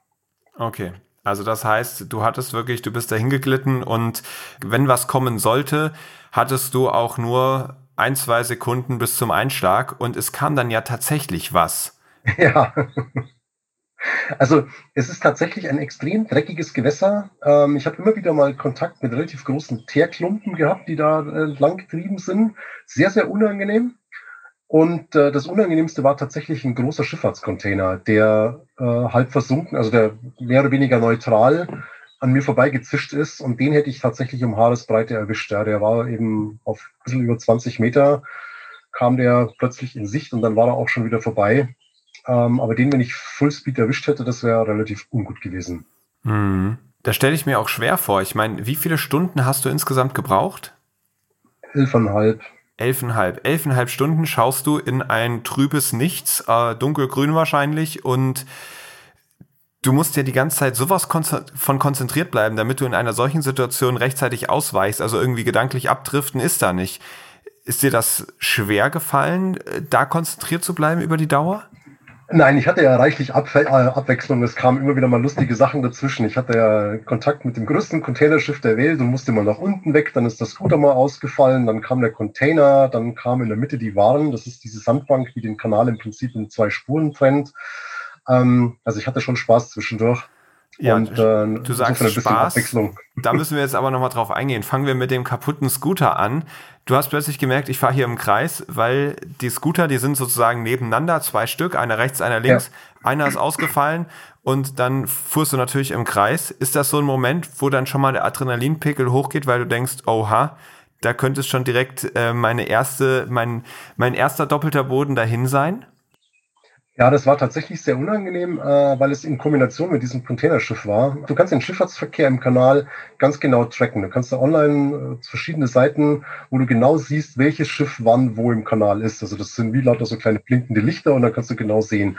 C: Okay. Also das heißt, du hattest wirklich, du bist da hingeglitten und wenn was kommen sollte, hattest du auch nur ein, zwei Sekunden bis zum Einschlag und es kam dann ja tatsächlich was.
A: Ja. Also es ist tatsächlich ein extrem dreckiges Gewässer. Ähm, ich habe immer wieder mal Kontakt mit relativ großen Teerklumpen gehabt, die da äh, lang getrieben sind. Sehr, sehr unangenehm. Und äh, das Unangenehmste war tatsächlich ein großer Schifffahrtscontainer, der äh, halb versunken, also der mehr oder weniger neutral an mir vorbeigezischt ist. Und den hätte ich tatsächlich um Haaresbreite erwischt. Ja. Der war eben auf ein bisschen über 20 Meter, kam der plötzlich in Sicht und dann war er auch schon wieder vorbei. Ähm, aber den, wenn ich Fullspeed erwischt hätte, das wäre relativ ungut gewesen.
C: Mhm. Da stelle ich mir auch schwer vor. Ich meine, wie viele Stunden hast du insgesamt gebraucht?
A: Elfeinhalb.
C: Elfenhalb. Elfenhalb Stunden schaust du in ein trübes Nichts, äh, dunkelgrün wahrscheinlich, und du musst ja die ganze Zeit sowas von konzentriert bleiben, damit du in einer solchen Situation rechtzeitig ausweichst. Also irgendwie gedanklich abdriften ist da nicht. Ist dir das schwer gefallen, äh, da konzentriert zu bleiben über die Dauer?
A: Nein, ich hatte ja reichlich Ab äh, Abwechslung. Es kamen immer wieder mal lustige Sachen dazwischen. Ich hatte ja Kontakt mit dem größten Containerschiff der Welt und musste mal nach unten weg. Dann ist das Scooter mal ausgefallen. Dann kam der Container. Dann kam in der Mitte die Waren. Das ist diese Sandbank, die den Kanal im Prinzip in zwei Spuren trennt. Ähm, also ich hatte schon Spaß zwischendurch.
C: Ja, und, äh, du sagst Spaß. Da müssen wir jetzt aber nochmal drauf eingehen. Fangen wir mit dem kaputten Scooter an. Du hast plötzlich gemerkt, ich fahre hier im Kreis, weil die Scooter, die sind sozusagen nebeneinander, zwei Stück, einer rechts, einer links. Ja. Einer ist ausgefallen und dann fuhrst du natürlich im Kreis. Ist das so ein Moment, wo dann schon mal der Adrenalinpegel hochgeht, weil du denkst, oha, da könnte es schon direkt äh, meine erste, mein, mein erster doppelter Boden dahin sein?
A: Ja, das war tatsächlich sehr unangenehm, äh, weil es in Kombination mit diesem Containerschiff war. Du kannst den Schifffahrtsverkehr im Kanal ganz genau tracken. Du kannst da online äh, verschiedene Seiten, wo du genau siehst, welches Schiff wann wo im Kanal ist. Also das sind wie lauter so kleine blinkende Lichter und dann kannst du genau sehen.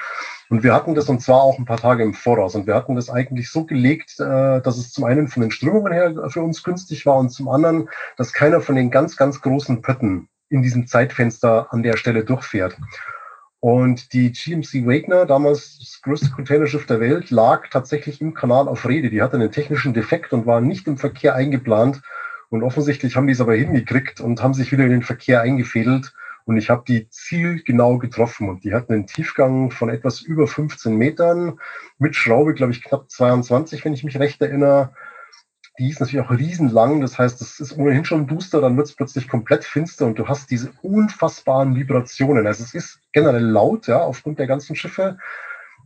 A: Und wir hatten das und zwar auch ein paar Tage im Voraus. Und wir hatten das eigentlich so gelegt, äh, dass es zum einen von den Strömungen her für uns günstig war und zum anderen, dass keiner von den ganz, ganz großen Pötten in diesem Zeitfenster an der Stelle durchfährt. Und die GMC Wagner, damals das größte Containerschiff der Welt, lag tatsächlich im Kanal auf Rede. Die hatte einen technischen Defekt und war nicht im Verkehr eingeplant. Und offensichtlich haben die es aber hingekriegt und haben sich wieder in den Verkehr eingefädelt. Und ich habe die zielgenau getroffen. Und die hatten einen Tiefgang von etwas über 15 Metern mit Schraube, glaube ich, knapp 22, wenn ich mich recht erinnere die ist natürlich auch riesenlang. Das heißt, es ist ohnehin schon duster, dann wird es plötzlich komplett finster und du hast diese unfassbaren Vibrationen. Also es ist generell laut, ja, aufgrund der ganzen Schiffe.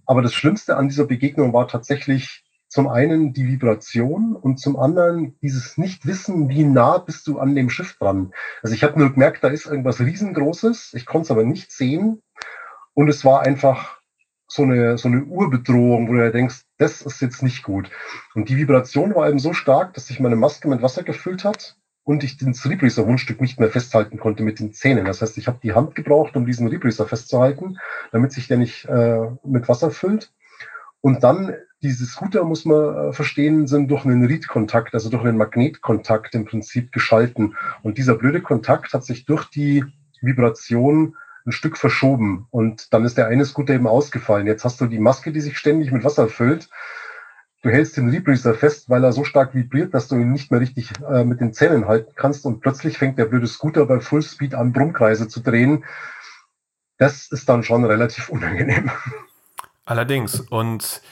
A: Aber das Schlimmste an dieser Begegnung war tatsächlich zum einen die Vibration und zum anderen dieses Nichtwissen, wie nah bist du an dem Schiff dran. Also ich habe nur gemerkt, da ist irgendwas riesengroßes. Ich konnte es aber nicht sehen. Und es war einfach so eine, so eine Urbedrohung, wo du ja denkst, das ist jetzt nicht gut. Und die Vibration war eben so stark, dass sich meine Maske mit Wasser gefüllt hat und ich den Rebreather Mundstück nicht mehr festhalten konnte mit den Zähnen. Das heißt, ich habe die Hand gebraucht, um diesen Rebreather festzuhalten, damit sich der nicht äh, mit Wasser füllt. Und dann diese Scooter, muss man äh, verstehen, sind durch einen Read-Kontakt, also durch einen Magnetkontakt im Prinzip geschalten. Und dieser blöde Kontakt hat sich durch die Vibration ein Stück verschoben und dann ist der eine Scooter eben ausgefallen. Jetzt hast du die Maske, die sich ständig mit Wasser füllt. Du hältst den Rebreather fest, weil er so stark vibriert, dass du ihn nicht mehr richtig äh, mit den Zähnen halten kannst und plötzlich fängt der blöde Scooter bei Fullspeed an, Brummkreise zu drehen. Das ist dann schon relativ unangenehm.
C: Allerdings und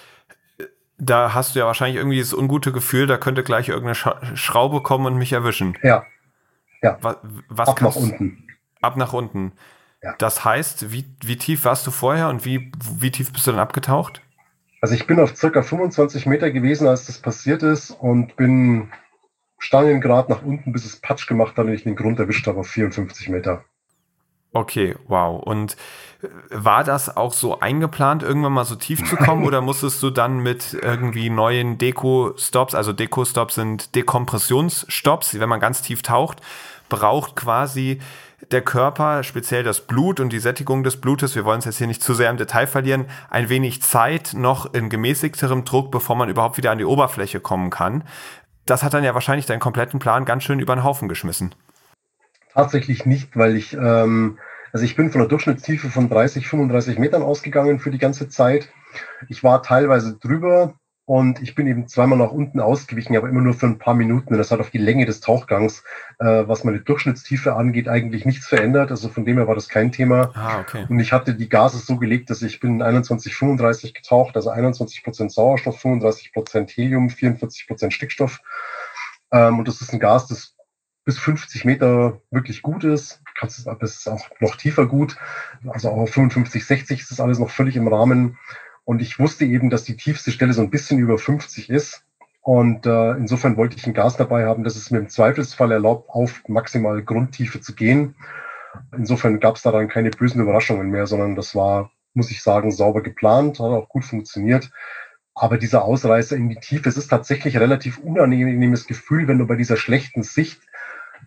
C: äh, da hast du ja wahrscheinlich irgendwie das ungute Gefühl, da könnte gleich irgendeine Schraube kommen und mich erwischen.
A: Ja.
C: Ja. Was, was ab nach unten. Ab nach unten. Ja. Das heißt, wie, wie tief warst du vorher und wie, wie tief bist du dann abgetaucht?
A: Also ich bin auf circa 25 Meter gewesen, als das passiert ist und bin Stangengrad nach unten, bis es Patsch gemacht hat und ich den Grund erwischt habe auf 54 Meter.
C: Okay, wow. Und äh, war das auch so eingeplant, irgendwann mal so tief zu kommen oder musstest du dann mit irgendwie neuen Deko-Stops, also Deko-Stops sind Dekompressionsstops, wenn man ganz tief taucht, braucht quasi der Körper, speziell das Blut und die Sättigung des Blutes, wir wollen es jetzt hier nicht zu sehr im Detail verlieren, ein wenig Zeit noch in gemäßigterem Druck, bevor man überhaupt wieder an die Oberfläche kommen kann. Das hat dann ja wahrscheinlich deinen kompletten Plan ganz schön über den Haufen geschmissen.
A: Tatsächlich nicht, weil ich, ähm, also ich bin von der Durchschnittstiefe von 30, 35 Metern ausgegangen für die ganze Zeit. Ich war teilweise drüber, und ich bin eben zweimal nach unten ausgewichen, aber immer nur für ein paar Minuten. Und das hat auf die Länge des Tauchgangs, äh, was meine Durchschnittstiefe angeht, eigentlich nichts verändert. Also von dem her war das kein Thema. Ah, okay. Und ich hatte die Gase so gelegt, dass ich bin 21,35 getaucht, also 21 Prozent Sauerstoff, 35 Prozent Helium, 44 Prozent Stickstoff. Ähm, und das ist ein Gas, das bis 50 Meter wirklich gut ist. Kannst es, ist auch noch tiefer gut. Also auch 55, 60 ist das alles noch völlig im Rahmen. Und ich wusste eben, dass die tiefste Stelle so ein bisschen über 50 ist. Und äh, insofern wollte ich ein Gas dabei haben, dass es mir im Zweifelsfall erlaubt, auf maximal Grundtiefe zu gehen. Insofern gab es da dann keine bösen Überraschungen mehr, sondern das war, muss ich sagen, sauber geplant, hat auch gut funktioniert. Aber dieser Ausreißer in die Tiefe, es ist tatsächlich relativ unangenehmes Gefühl, wenn du bei dieser schlechten Sicht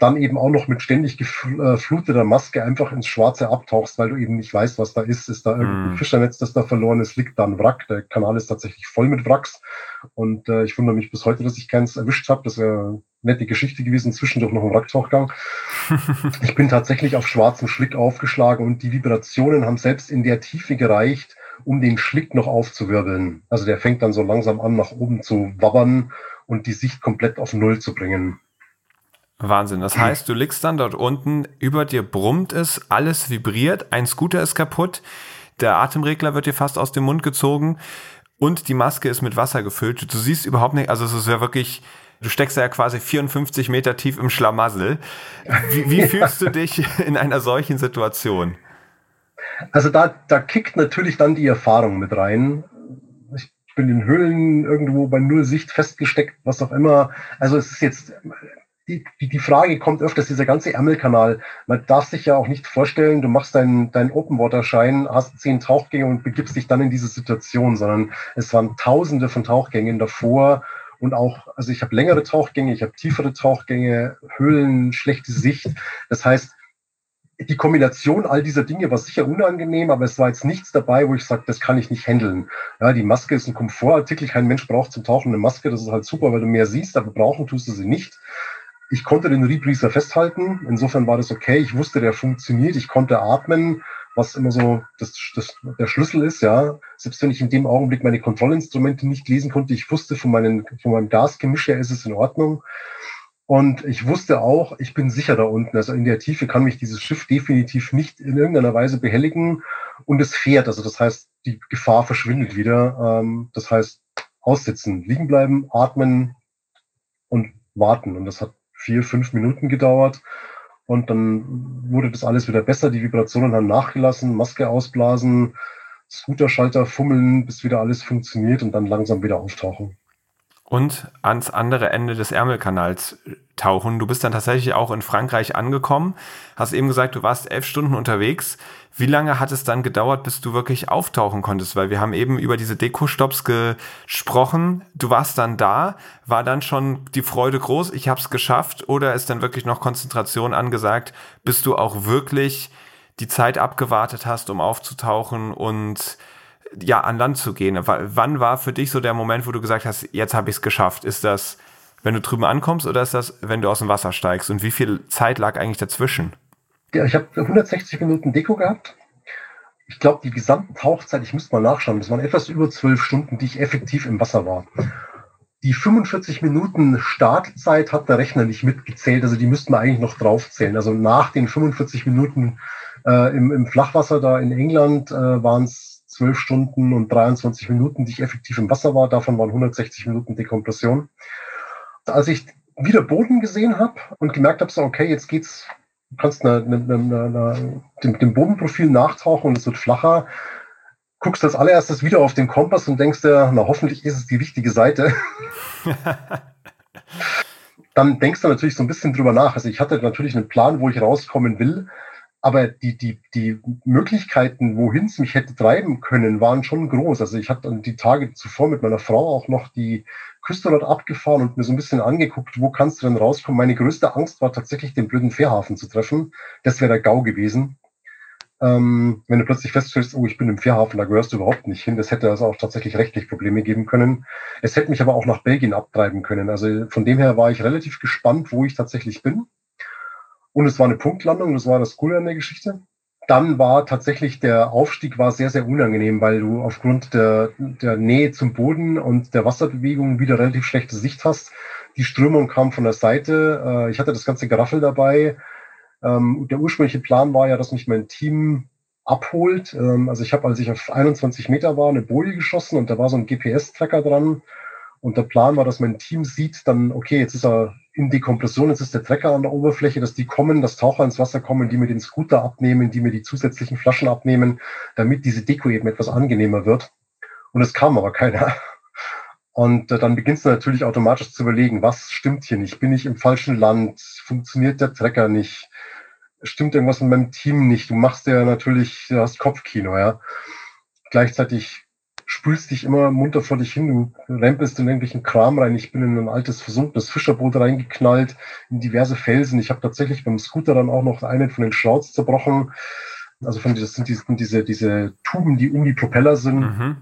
A: dann eben auch noch mit ständig gefluteter Maske einfach ins Schwarze abtauchst, weil du eben nicht weißt, was da ist. Ist da irgendein mm. Fischernetz, das da verloren ist? Liegt da ein Wrack? Der Kanal ist tatsächlich voll mit Wracks. Und äh, ich wundere mich bis heute, dass ich keins erwischt habe. Das wäre eine nette Geschichte gewesen, zwischendurch noch ein Wracktauchgang. ich bin tatsächlich auf schwarzem Schlick aufgeschlagen und die Vibrationen haben selbst in der Tiefe gereicht, um den Schlick noch aufzuwirbeln. Also der fängt dann so langsam an, nach oben zu wabbern und die Sicht komplett auf Null zu bringen.
C: Wahnsinn. Das heißt, du liegst dann dort unten, über dir brummt es, alles vibriert, ein Scooter ist kaputt, der Atemregler wird dir fast aus dem Mund gezogen und die Maske ist mit Wasser gefüllt. Du siehst überhaupt nicht, also es ist ja wirklich, du steckst ja quasi 54 Meter tief im Schlamassel. Wie, wie fühlst du dich in einer solchen Situation?
A: Also da, da kickt natürlich dann die Erfahrung mit rein. Ich bin in Höhlen irgendwo bei Null Sicht festgesteckt, was auch immer. Also es ist jetzt die, die Frage kommt öfters, dieser ganze Ärmelkanal. Man darf sich ja auch nicht vorstellen, du machst deinen, deinen Open-Water-Schein, hast zehn Tauchgänge und begibst dich dann in diese Situation, sondern es waren tausende von Tauchgängen davor und auch, also ich habe längere Tauchgänge, ich habe tiefere Tauchgänge, Höhlen, schlechte Sicht. Das heißt, die Kombination all dieser Dinge war sicher unangenehm, aber es war jetzt nichts dabei, wo ich sage, das kann ich nicht handeln. Ja, die Maske ist ein Komfortartikel, kein Mensch braucht zum Tauchen eine Maske, das ist halt super, weil du mehr siehst, aber brauchen tust du sie nicht. Ich konnte den Rebreather festhalten. Insofern war das okay. Ich wusste, der funktioniert. Ich konnte atmen, was immer so das, das, der Schlüssel ist. Ja, selbst wenn ich in dem Augenblick meine Kontrollinstrumente nicht lesen konnte, ich wusste von, meinen, von meinem Gasgemisch her ist es in Ordnung. Und ich wusste auch, ich bin sicher da unten. Also in der Tiefe kann mich dieses Schiff definitiv nicht in irgendeiner Weise behelligen. Und es fährt. Also das heißt, die Gefahr verschwindet wieder. Ähm, das heißt, aussitzen, liegen bleiben, atmen und warten. Und das hat vier, fünf Minuten gedauert. Und dann wurde das alles wieder besser. Die Vibrationen haben nachgelassen, Maske ausblasen, Scooterschalter fummeln, bis wieder alles funktioniert und dann langsam wieder auftauchen
C: und ans andere Ende des Ärmelkanals tauchen. Du bist dann tatsächlich auch in Frankreich angekommen. Hast eben gesagt, du warst elf Stunden unterwegs. Wie lange hat es dann gedauert, bis du wirklich auftauchen konntest? Weil wir haben eben über diese Deko-Stops gesprochen. Du warst dann da. War dann schon die Freude groß? Ich habe es geschafft. Oder ist dann wirklich noch Konzentration angesagt, bis du auch wirklich die Zeit abgewartet hast, um aufzutauchen und ja, an Land zu gehen. Wann war für dich so der Moment, wo du gesagt hast, jetzt habe ich es geschafft? Ist das, wenn du drüben ankommst oder ist das, wenn du aus dem Wasser steigst? Und wie viel Zeit lag eigentlich dazwischen?
A: Ich habe 160 Minuten Deko gehabt. Ich glaube, die gesamte Tauchzeit, ich müsste mal nachschauen, das waren etwas über zwölf Stunden, die ich effektiv im Wasser war. Die 45 Minuten Startzeit hat der Rechner nicht mitgezählt, also die müssten wir eigentlich noch draufzählen. Also nach den 45 Minuten äh, im, im Flachwasser da in England äh, waren es 12 Stunden und 23 Minuten, die ich effektiv im Wasser war. Davon waren 160 Minuten Dekompression. Als ich wieder Boden gesehen habe und gemerkt habe, so, okay, jetzt geht's, du kannst eine, eine, eine, dem, dem Bodenprofil nachtauchen und es wird flacher, guckst als allererstes wieder auf den Kompass und denkst dir, na hoffentlich ist es die richtige Seite. Dann denkst du natürlich so ein bisschen drüber nach. Also ich hatte natürlich einen Plan, wo ich rauskommen will, aber die, die, die Möglichkeiten, wohin es mich hätte treiben können, waren schon groß. Also ich hatte die Tage zuvor mit meiner Frau auch noch die Küste dort abgefahren und mir so ein bisschen angeguckt, wo kannst du denn rauskommen. Meine größte Angst war tatsächlich, den blöden Fährhafen zu treffen. Das wäre der GAU gewesen. Ähm, wenn du plötzlich feststellst, oh, ich bin im Fährhafen, da gehörst du überhaupt nicht hin. Das hätte also auch tatsächlich rechtlich Probleme geben können. Es hätte mich aber auch nach Belgien abtreiben können. Also von dem her war ich relativ gespannt, wo ich tatsächlich bin. Und es war eine Punktlandung, das war das Coole an der Geschichte. Dann war tatsächlich der Aufstieg war sehr, sehr unangenehm, weil du aufgrund der, der Nähe zum Boden und der Wasserbewegung wieder relativ schlechte Sicht hast. Die Strömung kam von der Seite. Äh, ich hatte das ganze Geraffel dabei. Ähm, der ursprüngliche Plan war ja, dass mich mein Team abholt. Ähm, also ich habe, als ich auf 21 Meter war, eine Boje geschossen und da war so ein GPS-Tracker dran. Und der Plan war, dass mein Team sieht dann, okay, jetzt ist er in Dekompression, jetzt ist der Trecker an der Oberfläche, dass die kommen, dass Taucher ins Wasser kommen, die mir den Scooter abnehmen, die mir die zusätzlichen Flaschen abnehmen, damit diese Deko eben etwas angenehmer wird. Und es kam aber keiner. Und äh, dann beginnst du natürlich automatisch zu überlegen, was stimmt hier nicht? Bin ich im falschen Land? Funktioniert der Trecker nicht? Stimmt irgendwas mit meinem Team nicht? Du machst ja natürlich, du hast Kopfkino, ja. Gleichzeitig spülst dich immer munter vor dich hin, du rempelst in irgendwelchen Kram rein. Ich bin in ein altes, versunkenes Fischerboot reingeknallt, in diverse Felsen. Ich habe tatsächlich beim Scooter dann auch noch einen von den Schrauts zerbrochen. Also von das sind diese, diese, diese Tuben, die um die Propeller sind. Mhm.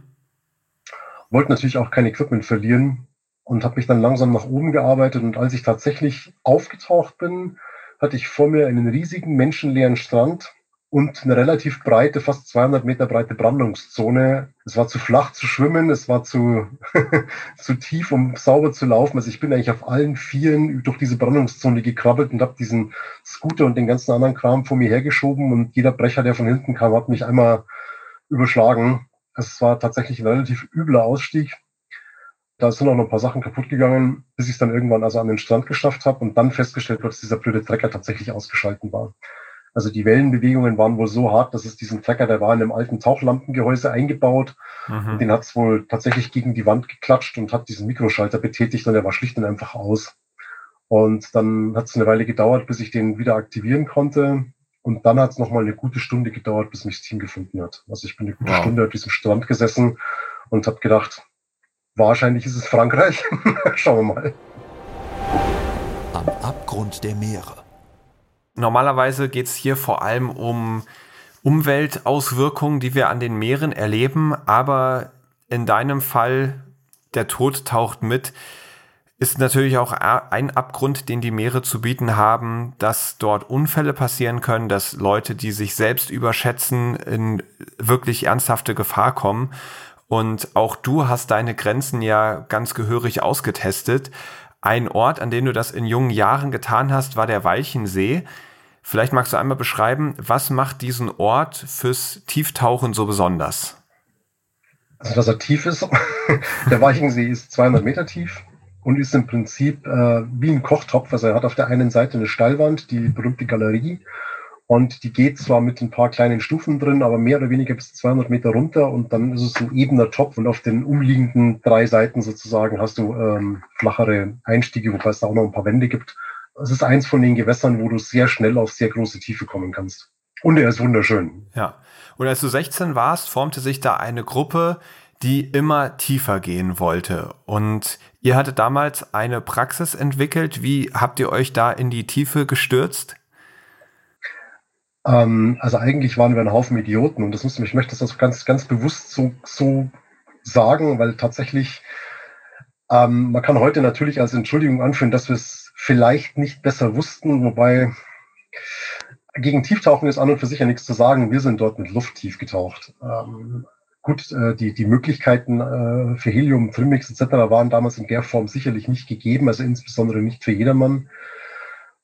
A: Wollte natürlich auch kein Equipment verlieren und habe mich dann langsam nach oben gearbeitet. Und als ich tatsächlich aufgetaucht bin, hatte ich vor mir einen riesigen menschenleeren Strand und eine relativ breite, fast 200 Meter breite Brandungszone. Es war zu flach zu schwimmen, es war zu, zu tief, um sauber zu laufen. Also ich bin eigentlich auf allen Vieren durch diese Brandungszone gekrabbelt und habe diesen Scooter und den ganzen anderen Kram vor mir hergeschoben und jeder Brecher, der von hinten kam, hat mich einmal überschlagen. Es war tatsächlich ein relativ übler Ausstieg. Da sind auch noch ein paar Sachen kaputt gegangen, bis ich es dann irgendwann also an den Strand geschafft habe und dann festgestellt habe, dass dieser blöde Trecker tatsächlich ausgeschalten war. Also die Wellenbewegungen waren wohl so hart, dass es diesen Trecker, der war in einem alten Tauchlampengehäuse eingebaut. Mhm. Den hat es wohl tatsächlich gegen die Wand geklatscht und hat diesen Mikroschalter betätigt und der war schlicht und einfach aus. Und dann hat es eine Weile gedauert, bis ich den wieder aktivieren konnte. Und dann hat es nochmal eine gute Stunde gedauert, bis mich das Team gefunden hat. Also ich bin eine gute wow. Stunde auf diesem Strand gesessen und habe gedacht, wahrscheinlich ist es Frankreich. Schauen wir mal.
B: Am Abgrund der Meere.
C: Normalerweise geht es hier vor allem um Umweltauswirkungen, die wir an den Meeren erleben, aber in deinem Fall, der Tod taucht mit, ist natürlich auch ein Abgrund, den die Meere zu bieten haben, dass dort Unfälle passieren können, dass Leute, die sich selbst überschätzen, in wirklich ernsthafte Gefahr kommen. Und auch du hast deine Grenzen ja ganz gehörig ausgetestet. Ein Ort, an dem du das in jungen Jahren getan hast, war der Walchensee. Vielleicht magst du einmal beschreiben, was macht diesen Ort fürs Tieftauchen so besonders?
A: Also, dass er tief ist. der Walchensee ist 200 Meter tief und ist im Prinzip äh, wie ein Kochtopf. Also er hat auf der einen Seite eine Steilwand, die berühmte Galerie, und die geht zwar mit ein paar kleinen Stufen drin, aber mehr oder weniger bis 200 Meter runter und dann ist es ein ebener Topf und auf den umliegenden drei Seiten sozusagen hast du ähm, flachere Einstiege, wobei es da auch noch ein paar Wände gibt. Es ist eins von den Gewässern, wo du sehr schnell auf sehr große Tiefe kommen kannst. Und er ist wunderschön.
C: Ja. Und als du 16 warst, formte sich da eine Gruppe, die immer tiefer gehen wollte. Und ihr hattet damals eine Praxis entwickelt. Wie habt ihr euch da in die Tiefe gestürzt?
A: Ähm, also eigentlich waren wir ein Haufen Idioten und das muss, ich möchte das ganz, ganz bewusst so, so sagen, weil tatsächlich ähm, man kann heute natürlich als Entschuldigung anführen, dass wir es vielleicht nicht besser wussten, wobei gegen Tieftauchen ist an und für sich ja nichts zu sagen. Wir sind dort mit Luft tief getaucht. Ähm, gut, äh, die, die Möglichkeiten äh, für Helium, Trimmix etc. waren damals in der Form sicherlich nicht gegeben, also insbesondere nicht für jedermann.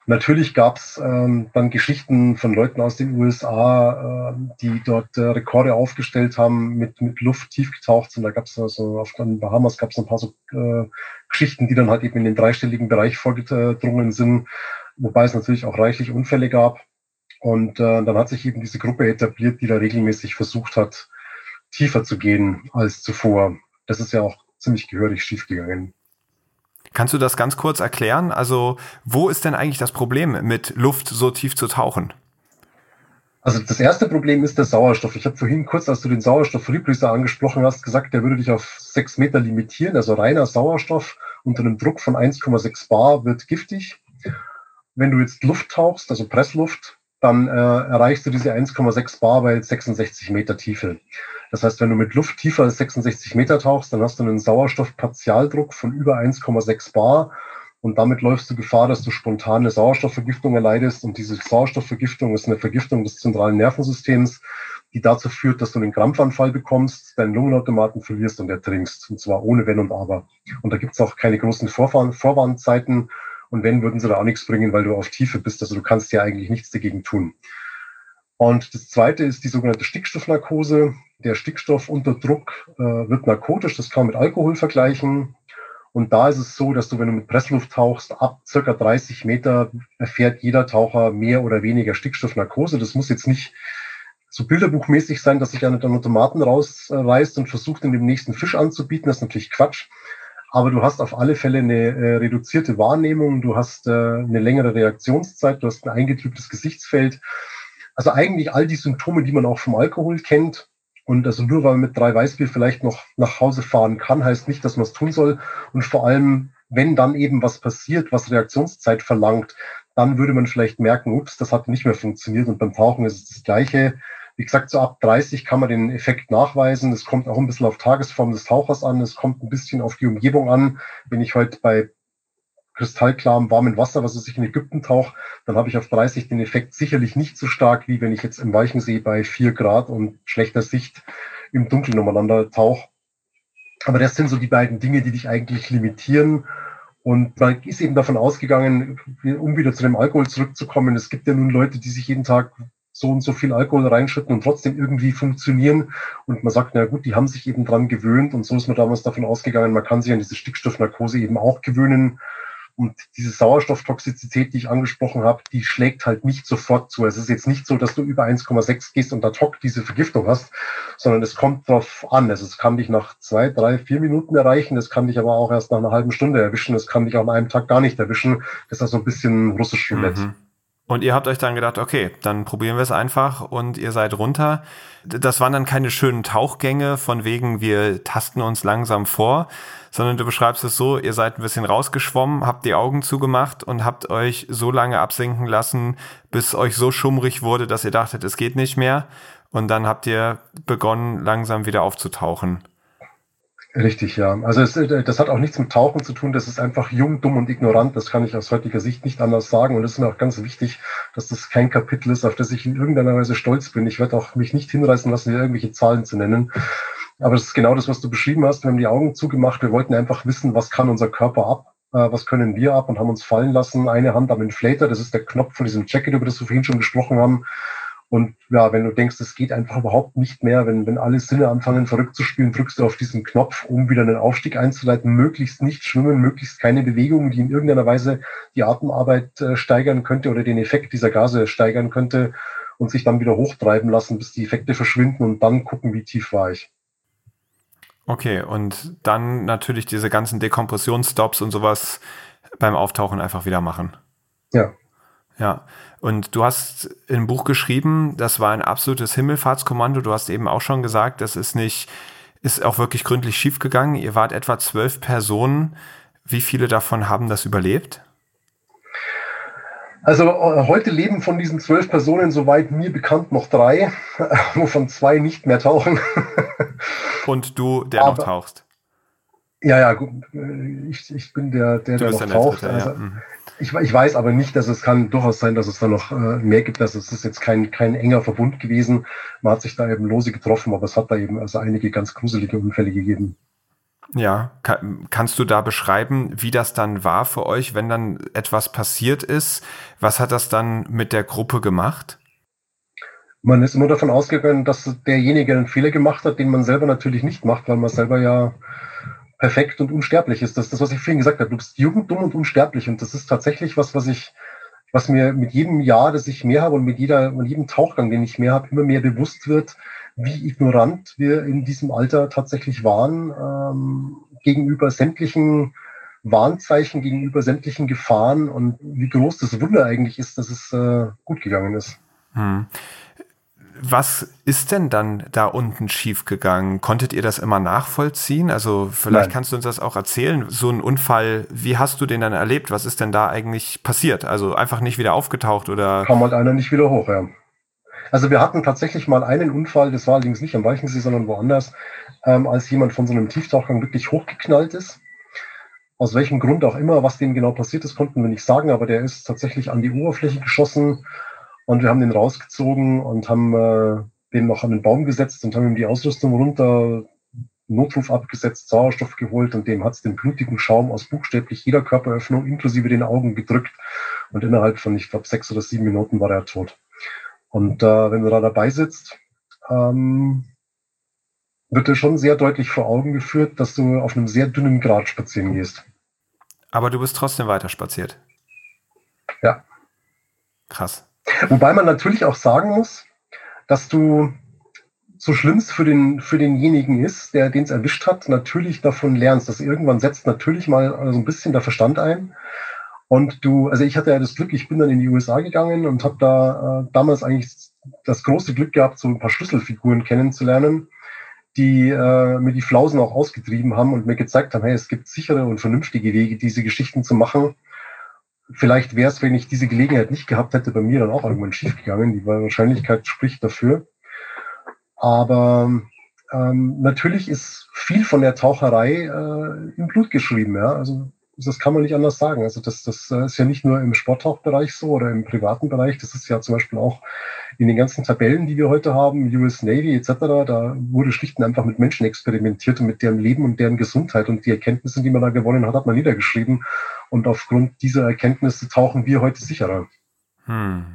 A: Natürlich gab es ähm, dann Geschichten von Leuten aus den USA, äh, die dort äh, Rekorde aufgestellt haben, mit, mit Luft tief getaucht sind. Da gab es also auf den Bahamas gab es ein paar so äh, Geschichten, die dann halt eben in den dreistelligen Bereich vorgedrungen sind, wobei es natürlich auch reichlich Unfälle gab. Und äh, dann hat sich eben diese Gruppe etabliert, die da regelmäßig versucht hat, tiefer zu gehen als zuvor. Das ist ja auch ziemlich gehörig schiefgegangen.
C: Kannst du das ganz kurz erklären? Also, wo ist denn eigentlich das Problem mit Luft so tief zu tauchen?
A: Also das erste Problem ist der Sauerstoff. Ich habe vorhin kurz, als du den Sauerstoffrepressor angesprochen hast, gesagt, der würde dich auf sechs Meter limitieren. Also reiner Sauerstoff unter einem Druck von 1,6 Bar wird giftig. Wenn du jetzt Luft tauchst, also Pressluft, dann äh, erreichst du diese 1,6 Bar bei 66 Meter Tiefe. Das heißt, wenn du mit Luft tiefer als 66 Meter tauchst, dann hast du einen Sauerstoffpartialdruck von über 1,6 Bar und damit läufst du Gefahr, dass du spontane Sauerstoffvergiftung erleidest. Und diese Sauerstoffvergiftung ist eine Vergiftung des zentralen Nervensystems, die dazu führt, dass du einen Krampfanfall bekommst, deinen Lungenautomaten verlierst und ertrinkst. Und zwar ohne Wenn und Aber. Und da gibt es auch keine großen Vorwarnzeiten. Und wenn, würden sie da auch nichts bringen, weil du auf Tiefe bist. Also du kannst ja eigentlich nichts dagegen tun. Und das zweite ist die sogenannte Stickstoffnarkose. Der Stickstoff unter Druck äh, wird narkotisch, das kann man mit Alkohol vergleichen. Und da ist es so, dass du, wenn du mit Pressluft tauchst, ab circa 30 Meter erfährt jeder Taucher mehr oder weniger Stickstoffnarkose. Das muss jetzt nicht so bilderbuchmäßig sein, dass sich einer den Automaten rausreißt und versucht, in dem nächsten Fisch anzubieten. Das ist natürlich Quatsch. Aber du hast auf alle Fälle eine äh, reduzierte Wahrnehmung, du hast äh, eine längere Reaktionszeit, du hast ein eingetrübtes Gesichtsfeld also eigentlich all die Symptome, die man auch vom Alkohol kennt. Und also nur weil man mit drei Weißbier vielleicht noch nach Hause fahren kann, heißt nicht, dass man es tun soll. Und vor allem, wenn dann eben was passiert, was Reaktionszeit verlangt, dann würde man vielleicht merken, ups, das hat nicht mehr funktioniert. Und beim Tauchen ist es das Gleiche. Wie gesagt, so ab 30 kann man den Effekt nachweisen. Es kommt auch ein bisschen auf Tagesform des Tauchers an. Es kommt ein bisschen auf die Umgebung an. Wenn ich heute bei kristallklarem warmen Wasser, was ich in Ägypten tauche, dann habe ich auf 30 den Effekt sicherlich nicht so stark, wie wenn ich jetzt im Weichensee bei 4 Grad und schlechter Sicht im Dunkeln umeinander tauche. Aber das sind so die beiden Dinge, die dich eigentlich limitieren. Und man ist eben davon ausgegangen, um wieder zu dem Alkohol zurückzukommen, es gibt ja nun Leute, die sich jeden Tag so und so viel Alkohol reinschütten und trotzdem irgendwie funktionieren. Und man sagt, na gut, die haben sich eben dran gewöhnt. Und so ist man damals davon ausgegangen, man kann sich an diese Stickstoffnarkose eben auch gewöhnen. Und diese Sauerstofftoxizität, die ich angesprochen habe, die schlägt halt nicht sofort zu. Es ist jetzt nicht so, dass du über 1,6 gehst und ad hoc diese Vergiftung hast, sondern es kommt drauf an. Also es kann dich nach zwei, drei, vier Minuten erreichen. Es kann dich aber auch erst nach einer halben Stunde erwischen. Es kann dich auch an einem Tag gar nicht erwischen. Das ist also ein bisschen russisch Roulette. Mhm.
C: Und ihr habt euch dann gedacht, okay, dann probieren wir es einfach und ihr seid runter. Das waren dann keine schönen Tauchgänge von wegen, wir tasten uns langsam vor, sondern du beschreibst es so, ihr seid ein bisschen rausgeschwommen, habt die Augen zugemacht und habt euch so lange absinken lassen, bis euch so schummrig wurde, dass ihr dachtet, es geht nicht mehr. Und dann habt ihr begonnen, langsam wieder aufzutauchen.
A: Richtig, ja. Also es, äh, das hat auch nichts mit Tauchen zu tun. Das ist einfach jung, dumm und ignorant. Das kann ich aus heutiger Sicht nicht anders sagen. Und es ist mir auch ganz wichtig, dass das kein Kapitel ist, auf das ich in irgendeiner Weise stolz bin. Ich werde auch mich nicht hinreißen lassen, hier irgendwelche Zahlen zu nennen. Aber das ist genau das, was du beschrieben hast. Wir haben die Augen zugemacht. Wir wollten einfach wissen, was kann unser Körper ab? Äh, was können wir ab? Und haben uns fallen lassen. Eine Hand am Inflator. Das ist der Knopf von diesem Jacket, über das wir vorhin schon gesprochen haben. Und ja, wenn du denkst, es geht einfach überhaupt nicht mehr, wenn, wenn alle Sinne anfangen verrückt zu spielen, drückst du auf diesen Knopf, um wieder einen Aufstieg einzuleiten, möglichst nicht schwimmen, möglichst keine Bewegung, die in irgendeiner Weise die Atemarbeit äh, steigern könnte oder den Effekt dieser Gase steigern könnte und sich dann wieder hochtreiben lassen, bis die Effekte verschwinden und dann gucken, wie tief war ich.
C: Okay, und dann natürlich diese ganzen Dekompressionsstops und sowas beim Auftauchen einfach wieder machen.
A: Ja.
C: Ja. Und du hast im Buch geschrieben, das war ein absolutes Himmelfahrtskommando. Du hast eben auch schon gesagt, das ist nicht, ist auch wirklich gründlich schiefgegangen. Ihr wart etwa zwölf Personen. Wie viele davon haben das überlebt?
A: Also äh, heute leben von diesen zwölf Personen, soweit mir bekannt, noch drei, wovon zwei nicht mehr tauchen.
C: Und du, der Aber, noch tauchst.
A: Ja, ja, gut. Äh, ich, ich bin der, der, der noch der taucht. Dritte, also, ja. Ich, ich, weiß aber nicht, dass es kann durchaus sein, dass es da noch äh, mehr gibt. Also es ist jetzt kein, kein enger Verbund gewesen. Man hat sich da eben lose getroffen, aber es hat da eben also einige ganz gruselige Unfälle gegeben.
C: Ja, kann, kannst du da beschreiben, wie das dann war für euch, wenn dann etwas passiert ist? Was hat das dann mit der Gruppe gemacht?
A: Man ist immer davon ausgegangen, dass derjenige einen Fehler gemacht hat, den man selber natürlich nicht macht, weil man selber ja perfekt und unsterblich ist. Das ist das, was ich vorhin gesagt habe. Du bist jung, dumm und unsterblich. Und das ist tatsächlich was, was ich, was mir mit jedem Jahr, das ich mehr habe und mit jeder, mit jedem Tauchgang, den ich mehr habe, immer mehr bewusst wird, wie ignorant wir in diesem Alter tatsächlich waren, ähm, gegenüber sämtlichen Warnzeichen, gegenüber sämtlichen Gefahren und wie groß das Wunder eigentlich ist, dass es äh, gut gegangen ist. Hm
C: was ist denn dann da unten schiefgegangen? Konntet ihr das immer nachvollziehen? Also vielleicht Nein. kannst du uns das auch erzählen. So ein Unfall, wie hast du den dann erlebt? Was ist denn da eigentlich passiert? Also einfach nicht wieder aufgetaucht oder?
A: Kam halt einer nicht wieder hoch, ja. Also wir hatten tatsächlich mal einen Unfall, das war allerdings nicht am Weichensee, sondern woanders, ähm, als jemand von so einem Tieftauchgang wirklich hochgeknallt ist. Aus welchem Grund auch immer, was dem genau passiert ist, konnten wir nicht sagen, aber der ist tatsächlich an die Oberfläche geschossen und wir haben den rausgezogen und haben äh, den noch an den Baum gesetzt und haben ihm die Ausrüstung runter, Notruf abgesetzt, Sauerstoff geholt und dem hat es den blutigen Schaum aus buchstäblich jeder Körperöffnung inklusive den Augen gedrückt. Und innerhalb von, ich glaube, sechs oder sieben Minuten war er tot. Und äh, wenn du da dabei sitzt, ähm, wird dir schon sehr deutlich vor Augen geführt, dass du auf einem sehr dünnen Grad spazieren gehst.
C: Aber du bist trotzdem weiter spaziert.
A: Ja.
C: Krass.
A: Wobei man natürlich auch sagen muss, dass du so schlimm es für, den, für denjenigen ist, der den es erwischt hat, natürlich davon lernst. Dass irgendwann setzt natürlich mal so ein bisschen der Verstand ein. Und du, also ich hatte ja das Glück, ich bin dann in die USA gegangen und habe da äh, damals eigentlich das große Glück gehabt, so ein paar Schlüsselfiguren kennenzulernen, die äh, mir die Flausen auch ausgetrieben haben und mir gezeigt haben, hey, es gibt sichere und vernünftige Wege, diese Geschichten zu machen vielleicht wäre es, wenn ich diese Gelegenheit nicht gehabt hätte, bei mir dann auch irgendwann schiefgegangen. Die Wahrscheinlichkeit spricht dafür. Aber ähm, natürlich ist viel von der Taucherei äh, im Blut geschrieben. Ja? Also das kann man nicht anders sagen. Also das, das äh, ist ja nicht nur im Sporttauchbereich so oder im privaten Bereich. Das ist ja zum Beispiel auch in den ganzen Tabellen, die wir heute haben, US Navy etc. Da wurde schlicht und einfach mit Menschen experimentiert und mit deren Leben und deren Gesundheit und die Erkenntnisse, die man da gewonnen hat, hat man niedergeschrieben. Und aufgrund dieser Erkenntnisse tauchen wir heute sicherer. Hm.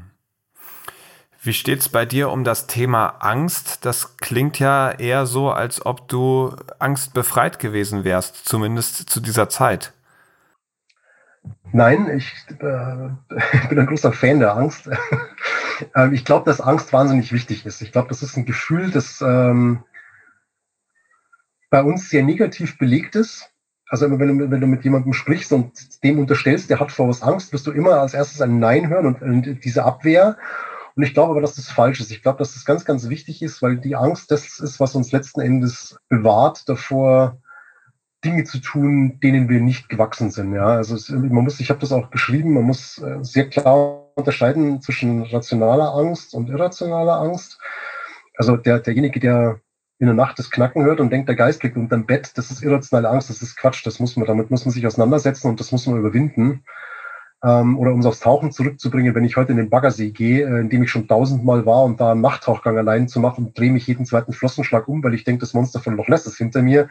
C: Wie steht's bei dir um das Thema Angst? Das klingt ja eher so, als ob du angstbefreit gewesen wärst, zumindest zu dieser Zeit.
A: Nein, ich äh, bin ein großer Fan der Angst. Ähm, ich glaube, dass Angst wahnsinnig wichtig ist. Ich glaube, das ist ein Gefühl, das ähm, bei uns sehr negativ belegt ist. Also wenn du, wenn du mit jemandem sprichst und dem unterstellst, der hat vor was Angst, wirst du immer als erstes ein Nein hören und, und diese Abwehr. Und ich glaube aber, dass das falsch ist. Ich glaube, dass das ganz, ganz wichtig ist, weil die Angst das ist, was uns letzten Endes bewahrt davor, Dinge zu tun, denen wir nicht gewachsen sind. Ja, also es, man muss, ich habe das auch geschrieben, man muss äh, sehr klar unterscheiden zwischen rationaler Angst und irrationaler Angst. Also der, derjenige, der in der Nacht das Knacken hört und denkt, der Geist liegt unterm Bett, das ist irrationale Angst, das ist Quatsch, das muss man, damit muss man sich auseinandersetzen und das muss man überwinden. Ähm, oder um es aufs Tauchen zurückzubringen, wenn ich heute in den Baggersee gehe, äh, in dem ich schon tausendmal war und da einen Nachttauchgang allein zu machen, drehe mich jeden zweiten Flossenschlag um, weil ich denke, das Monster von Loch Ness ist hinter mir,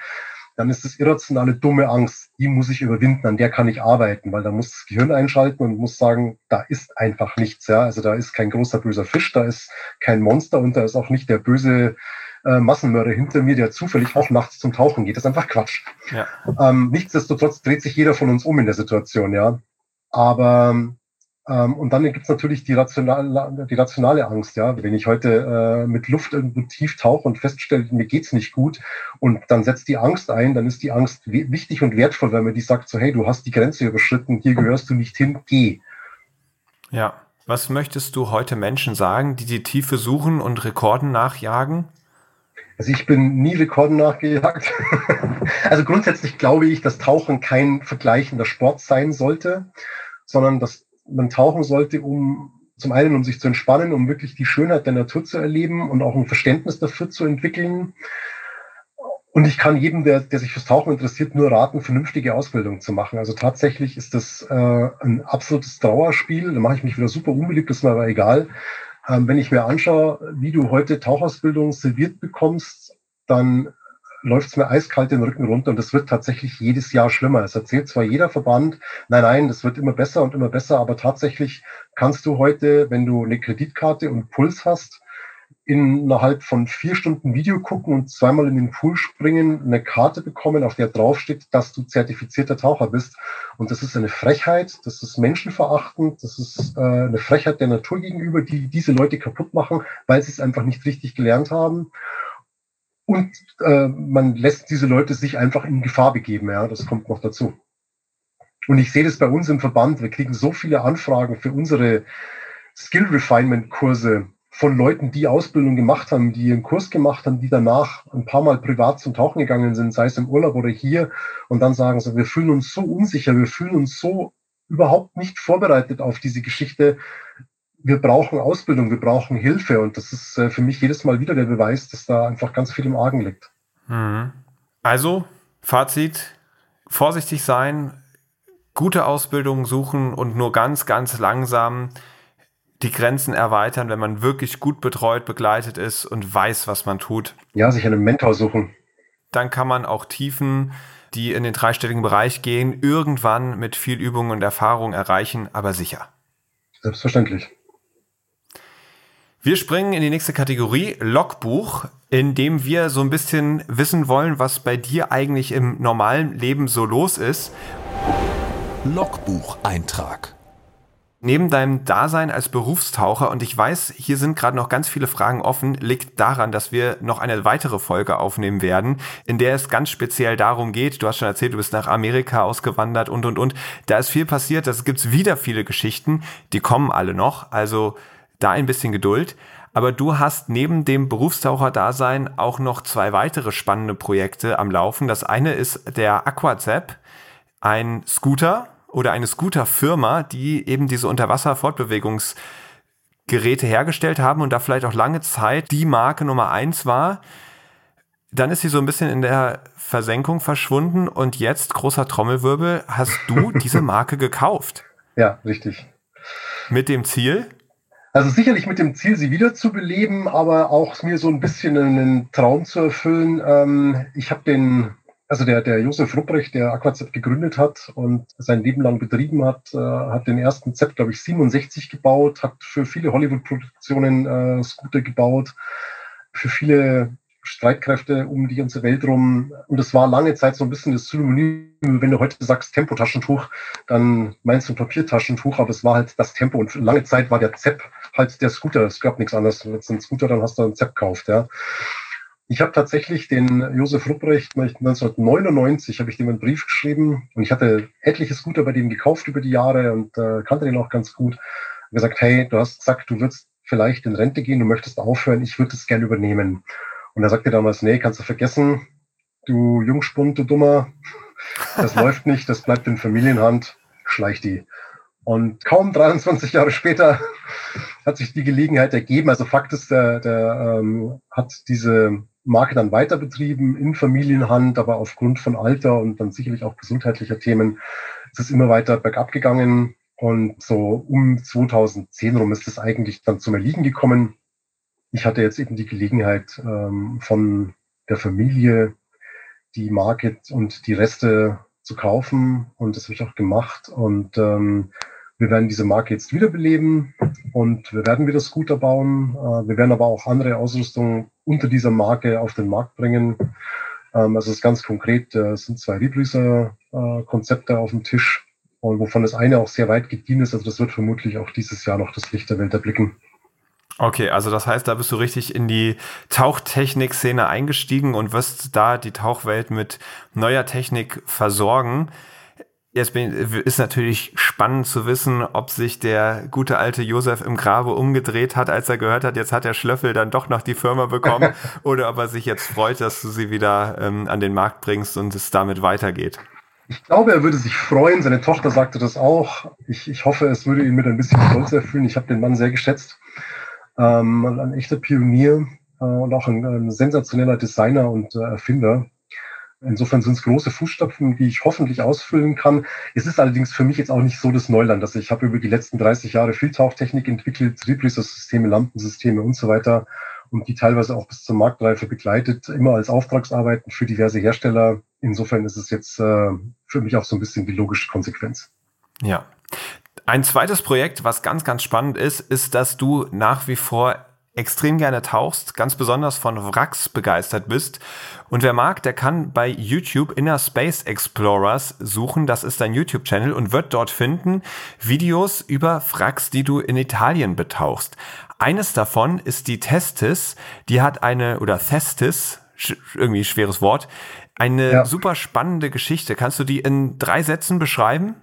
A: dann ist das irrationale dumme Angst, die muss ich überwinden, an der kann ich arbeiten, weil da muss das Gehirn einschalten und muss sagen, da ist einfach nichts, ja. Also da ist kein großer böser Fisch, da ist kein Monster und da ist auch nicht der böse äh, Massenmörder hinter mir, der zufällig auch nachts zum Tauchen geht. Das ist einfach Quatsch. Ja. Ähm, nichtsdestotrotz dreht sich jeder von uns um in der Situation, ja. Aber ähm, und dann gibt es natürlich die rationale, die rationale Angst, ja. Wenn ich heute äh, mit Luft irgendwo tief tauche und feststelle, mir geht's nicht gut, und dann setzt die Angst ein, dann ist die Angst wichtig und wertvoll, weil man die sagt so, hey, du hast die Grenze überschritten, hier gehörst du nicht hin, geh.
C: Ja. Was möchtest du heute Menschen sagen, die die Tiefe suchen und Rekorden nachjagen?
A: Also ich bin nie Rekorden nachgejagt. also grundsätzlich glaube ich, dass Tauchen kein vergleichender Sport sein sollte, sondern dass man tauchen sollte, um zum einen, um sich zu entspannen, um wirklich die Schönheit der Natur zu erleben und auch ein Verständnis dafür zu entwickeln. Und ich kann jedem, der, der sich fürs Tauchen interessiert, nur raten, vernünftige Ausbildung zu machen. Also tatsächlich ist das äh, ein absolutes Trauerspiel. Da mache ich mich wieder super unbeliebt, das ist mir aber egal. Ähm, wenn ich mir anschaue, wie du heute Tauchausbildung serviert bekommst, dann läuft es mir eiskalt den Rücken runter und das wird tatsächlich jedes Jahr schlimmer. Es erzählt zwar jeder Verband, nein, nein, das wird immer besser und immer besser, aber tatsächlich kannst du heute, wenn du eine Kreditkarte und Puls hast, innerhalb von vier Stunden Video gucken und zweimal in den Pool springen, eine Karte bekommen, auf der draufsteht, dass du zertifizierter Taucher bist. Und das ist eine Frechheit, das ist menschenverachtend, das ist äh, eine Frechheit der Natur gegenüber, die diese Leute kaputt machen, weil sie es einfach nicht richtig gelernt haben. Und äh, man lässt diese Leute sich einfach in Gefahr begeben. Ja, das kommt noch dazu. Und ich sehe das bei uns im Verband. Wir kriegen so viele Anfragen für unsere Skill Refinement Kurse von Leuten, die Ausbildung gemacht haben, die einen Kurs gemacht haben, die danach ein paar Mal privat zum Tauchen gegangen sind, sei es im Urlaub oder hier, und dann sagen so, wir fühlen uns so unsicher, wir fühlen uns so überhaupt nicht vorbereitet auf diese Geschichte wir brauchen Ausbildung, wir brauchen Hilfe und das ist äh, für mich jedes Mal wieder der Beweis, dass da einfach ganz viel im Argen liegt.
C: Mhm. Also, Fazit, vorsichtig sein, gute Ausbildung suchen und nur ganz, ganz langsam die Grenzen erweitern, wenn man wirklich gut betreut, begleitet ist und weiß, was man tut.
A: Ja, sich einen Mentor suchen.
C: Dann kann man auch Tiefen, die in den dreistelligen Bereich gehen, irgendwann mit viel Übung und Erfahrung erreichen, aber sicher.
A: Selbstverständlich.
C: Wir springen in die nächste Kategorie, Logbuch, in dem wir so ein bisschen wissen wollen, was bei dir eigentlich im normalen Leben so los ist.
B: Logbucheintrag.
C: Neben deinem Dasein als Berufstaucher, und ich weiß, hier sind gerade noch ganz viele Fragen offen, liegt daran, dass wir noch eine weitere Folge aufnehmen werden, in der es ganz speziell darum geht, du hast schon erzählt, du bist nach Amerika ausgewandert und, und, und. Da ist viel passiert, es gibt wieder viele Geschichten, die kommen alle noch. Also da ein bisschen Geduld. Aber du hast neben dem Berufstaucher-Dasein auch noch zwei weitere spannende Projekte am Laufen. Das eine ist der Aquazap, ein Scooter oder eine Scooterfirma, die eben diese Unterwasser-Fortbewegungsgeräte hergestellt haben und da vielleicht auch lange Zeit die Marke Nummer eins war. dann ist sie so ein bisschen in der Versenkung verschwunden und jetzt, großer Trommelwirbel, hast du diese Marke gekauft.
A: Ja, richtig.
C: Mit dem Ziel?
A: Also sicherlich mit dem Ziel, sie wiederzubeleben, aber auch mir so ein bisschen einen Traum zu erfüllen. Ähm, ich habe den, also der, der Josef Rupprecht, der Aquazept gegründet hat und sein Leben lang betrieben hat, äh, hat den ersten Zept, glaube ich, 67 gebaut, hat für viele Hollywood-Produktionen äh, Scooter gebaut, für viele Streitkräfte um die ganze Welt rum. Und das war lange Zeit so ein bisschen das Synonym, wenn du heute sagst Tempotaschentuch, dann meinst du ein Papiertaschentuch, aber es war halt das Tempo. Und lange Zeit war der Zepp halt der Scooter. Es gab nichts anderes. Wenn du einen Scooter, dann hast du einen Zepp gekauft, ja. Ich habe tatsächlich den Josef Rupprecht 1999 habe ich dem einen Brief geschrieben und ich hatte etliche Scooter bei dem gekauft über die Jahre und äh, kannte den auch ganz gut. Und gesagt, hey, du hast gesagt, du würdest vielleicht in Rente gehen, du möchtest aufhören, ich würde es gerne übernehmen. Und er sagte damals, nee, kannst du vergessen, du Jungspund, du Dummer, das läuft nicht, das bleibt in Familienhand, schleich die. Und kaum 23 Jahre später hat sich die Gelegenheit ergeben. Also Fakt ist, der, der ähm, hat diese Marke dann weiter betrieben in Familienhand, aber aufgrund von Alter und dann sicherlich auch gesundheitlicher Themen ist es immer weiter bergab gegangen. Und so um 2010 rum ist es eigentlich dann zum Erliegen gekommen ich hatte jetzt eben die Gelegenheit ähm, von der Familie die Marke und die Reste zu kaufen und das habe ich auch gemacht und ähm, wir werden diese Marke jetzt wiederbeleben und wir werden wieder Scooter bauen. Äh, wir werden aber auch andere Ausrüstung unter dieser Marke auf den Markt bringen. Ähm, also ist ganz konkret, äh, sind zwei Rebreezer-Konzepte äh, auf dem Tisch und wovon das eine auch sehr weit gediehen ist. Also das wird vermutlich auch dieses Jahr noch das Licht der Welt erblicken.
C: Okay, also das heißt, da bist du richtig in die Tauchtechnik-Szene eingestiegen und wirst da die Tauchwelt mit neuer Technik versorgen. Jetzt bin, ist natürlich spannend zu wissen, ob sich der gute alte Josef im Grabe umgedreht hat, als er gehört hat, jetzt hat der Schlöffel dann doch noch die Firma bekommen, oder ob er sich jetzt freut, dass du sie wieder ähm, an den Markt bringst und es damit weitergeht.
A: Ich glaube, er würde sich freuen. Seine Tochter sagte das auch. Ich, ich hoffe, es würde ihn mit ein bisschen Stolz erfüllen. Ich habe den Mann sehr geschätzt ähm, ein echter Pionier äh, und auch ein, ein, sensationeller Designer und äh, Erfinder. Insofern sind es große Fußstapfen, die ich hoffentlich ausfüllen kann. Es ist allerdings für mich jetzt auch nicht so das Neuland. Also ich habe über die letzten 30 Jahre viel Tauchtechnik entwickelt, Rebreather-Systeme, Lampensysteme und so weiter und die teilweise auch bis zur Marktreife begleitet, immer als Auftragsarbeiten für diverse Hersteller. Insofern ist es jetzt äh, für mich auch so ein bisschen die logische Konsequenz.
C: Ja, ein zweites Projekt, was ganz, ganz spannend ist, ist, dass du nach wie vor extrem gerne tauchst, ganz besonders von Wracks begeistert bist. Und wer mag, der kann bei YouTube Inner Space Explorers suchen. Das ist dein YouTube-Channel und wird dort finden Videos über Wracks, die du in Italien betauchst. Eines davon ist die Testis. Die hat eine, oder Thestis, irgendwie schweres Wort, eine ja. super spannende Geschichte. Kannst du die in drei Sätzen beschreiben?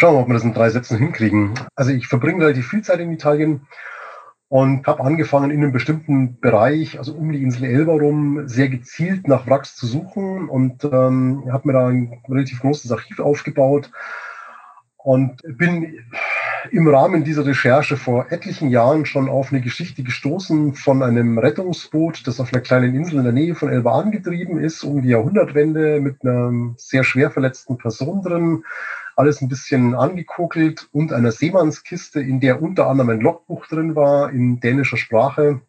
A: Schauen wir, mal, ob wir das in drei Sätzen hinkriegen. Also ich verbringe relativ viel Zeit in Italien und habe angefangen in einem bestimmten Bereich, also um die Insel Elba rum, sehr gezielt nach Wracks zu suchen und ähm, habe mir da ein relativ großes Archiv aufgebaut und bin im Rahmen dieser Recherche vor etlichen Jahren schon auf eine Geschichte gestoßen von einem Rettungsboot, das auf einer kleinen Insel in der Nähe von Elba angetrieben ist, um die Jahrhundertwende mit einer sehr schwer verletzten Person drin alles ein bisschen angekokelt und einer Seemannskiste, in der unter anderem ein Logbuch drin war in dänischer Sprache.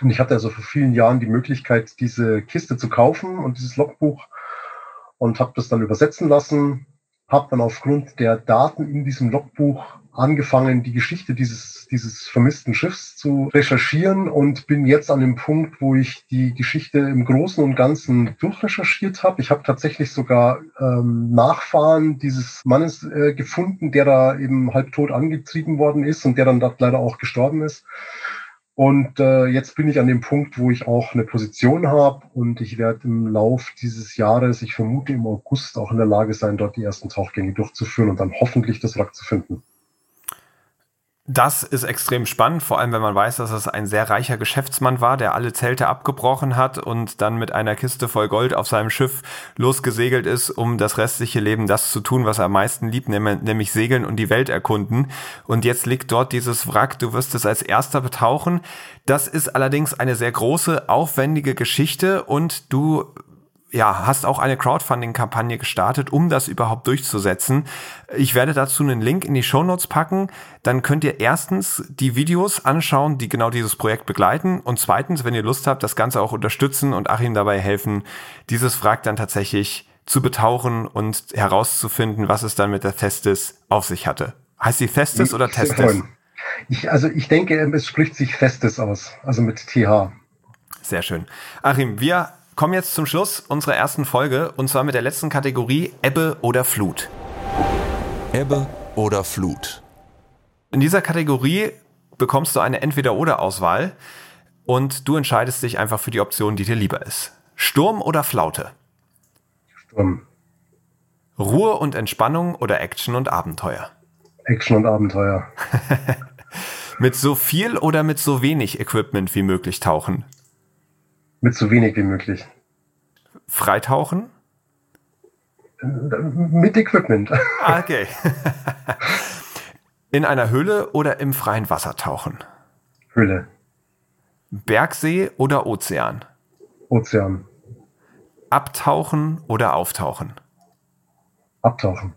A: Und ich hatte also vor vielen Jahren die Möglichkeit, diese Kiste zu kaufen und dieses Logbuch und habe das dann übersetzen lassen, habe dann aufgrund der Daten in diesem Logbuch angefangen, die Geschichte dieses, dieses vermissten Schiffs zu recherchieren und bin jetzt an dem Punkt, wo ich die Geschichte im Großen und Ganzen durchrecherchiert habe. Ich habe tatsächlich sogar ähm, Nachfahren dieses Mannes äh, gefunden, der da eben halbtot angetrieben worden ist und der dann dort leider auch gestorben ist. Und äh, jetzt bin ich an dem Punkt, wo ich auch eine Position habe und ich werde im Lauf dieses Jahres, ich vermute im August, auch in der Lage sein, dort die ersten Tauchgänge durchzuführen und dann hoffentlich das Wrack zu finden.
C: Das ist extrem spannend, vor allem wenn man weiß, dass es ein sehr reicher Geschäftsmann war, der alle Zelte abgebrochen hat und dann mit einer Kiste voll Gold auf seinem Schiff losgesegelt ist, um das restliche Leben das zu tun, was er am meisten liebt, nämlich segeln und die Welt erkunden. Und jetzt liegt dort dieses Wrack, du wirst es als erster betauchen. Das ist allerdings eine sehr große, aufwendige Geschichte und du ja, hast auch eine Crowdfunding-Kampagne gestartet, um das überhaupt durchzusetzen. Ich werde dazu einen Link in die Show Notes packen. Dann könnt ihr erstens die Videos anschauen, die genau dieses Projekt begleiten. Und zweitens, wenn ihr Lust habt, das Ganze auch unterstützen und Achim dabei helfen, dieses Wrack dann tatsächlich zu betauchen und herauszufinden, was es dann mit der Testis auf sich hatte. Heißt sie Festes oder Testis?
A: Ich, also ich denke, es spricht sich Festes aus, also mit TH.
C: Sehr schön. Achim, wir kommen jetzt zum Schluss unserer ersten Folge und zwar mit der letzten Kategorie Ebbe oder Flut.
B: Ebbe oder Flut.
C: In dieser Kategorie bekommst du eine Entweder-oder-Auswahl und du entscheidest dich einfach für die Option, die dir lieber ist. Sturm oder Flaute?
A: Sturm.
C: Ruhe und Entspannung oder Action und Abenteuer?
A: Action und Abenteuer.
C: mit so viel oder mit so wenig Equipment wie möglich tauchen?
A: Mit so wenig wie möglich.
C: Freitauchen?
A: Mit Equipment.
C: Ah, okay. In einer Höhle oder im freien Wasser tauchen?
A: Höhle.
C: Bergsee oder Ozean?
A: Ozean.
C: Abtauchen oder auftauchen?
A: Abtauchen.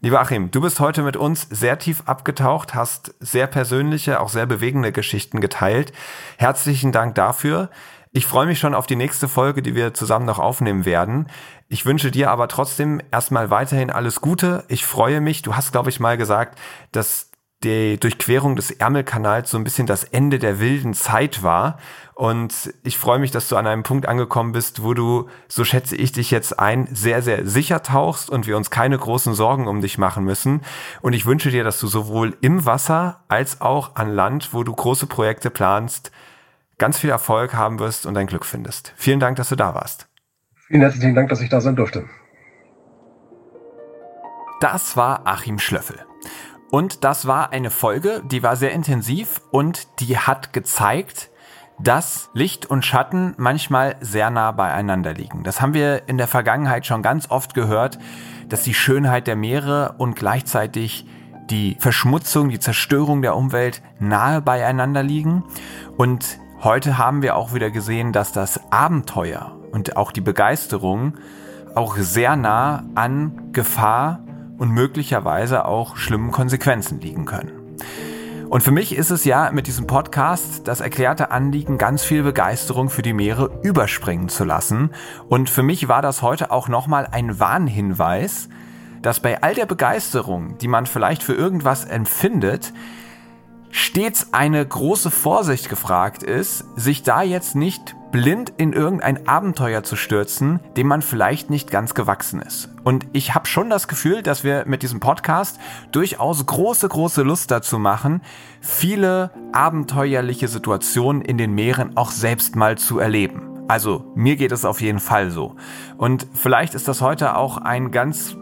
C: Lieber Achim, du bist heute mit uns sehr tief abgetaucht, hast sehr persönliche, auch sehr bewegende Geschichten geteilt. Herzlichen Dank dafür. Ich freue mich schon auf die nächste Folge, die wir zusammen noch aufnehmen werden. Ich wünsche dir aber trotzdem erstmal weiterhin alles Gute. Ich freue mich. Du hast, glaube ich, mal gesagt, dass die Durchquerung des Ärmelkanals so ein bisschen das Ende der wilden Zeit war. Und ich freue mich, dass du an einem Punkt angekommen bist, wo du, so schätze ich dich jetzt ein, sehr, sehr sicher tauchst und wir uns keine großen Sorgen um dich machen müssen. Und ich wünsche dir, dass du sowohl im Wasser als auch an Land, wo du große Projekte planst, ganz viel Erfolg haben wirst und dein Glück findest. Vielen Dank, dass du da warst.
A: Vielen herzlichen Dank, dass ich da sein durfte.
C: Das war Achim Schlöffel. Und das war eine Folge, die war sehr intensiv und die hat gezeigt, dass Licht und Schatten manchmal sehr nah beieinander liegen. Das haben wir in der Vergangenheit schon ganz oft gehört, dass die Schönheit der Meere und gleichzeitig die Verschmutzung, die Zerstörung der Umwelt nahe beieinander liegen. Und Heute haben wir auch wieder gesehen, dass das Abenteuer und auch die Begeisterung auch sehr nah an Gefahr und möglicherweise auch schlimmen Konsequenzen liegen können. Und für mich ist es ja mit diesem Podcast das erklärte Anliegen, ganz viel Begeisterung für die Meere überspringen zu lassen. Und für mich war das heute auch nochmal ein Warnhinweis, dass bei all der Begeisterung, die man vielleicht für irgendwas empfindet, stets eine große Vorsicht gefragt ist, sich da jetzt nicht blind in irgendein Abenteuer zu stürzen, dem man vielleicht nicht ganz gewachsen ist. Und ich habe schon das Gefühl, dass wir mit diesem Podcast durchaus große, große Lust dazu machen, viele abenteuerliche Situationen in den Meeren auch selbst mal zu erleben. Also mir geht es auf jeden Fall so. Und vielleicht ist das heute auch ein ganz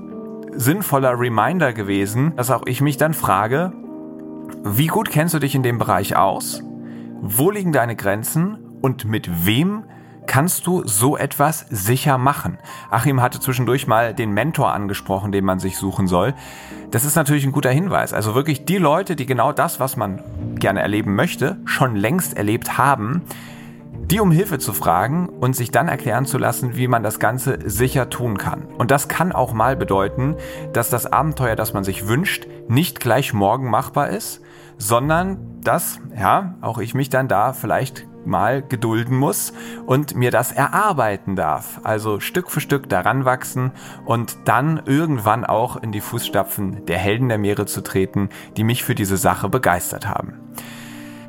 C: sinnvoller Reminder gewesen, dass auch ich mich dann frage, wie gut kennst du dich in dem Bereich aus? Wo liegen deine Grenzen? Und mit wem kannst du so etwas sicher machen? Achim hatte zwischendurch mal den Mentor angesprochen, den man sich suchen soll. Das ist natürlich ein guter Hinweis. Also wirklich die Leute, die genau das, was man gerne erleben möchte, schon längst erlebt haben, die um Hilfe zu fragen und sich dann erklären zu lassen, wie man das Ganze sicher tun kann. Und das kann auch mal bedeuten, dass das Abenteuer, das man sich wünscht, nicht gleich morgen machbar ist, sondern dass, ja, auch ich mich dann da vielleicht mal gedulden muss und mir das erarbeiten darf. Also Stück für Stück daran wachsen und dann irgendwann auch in die Fußstapfen der Helden der Meere zu treten, die mich für diese Sache begeistert haben.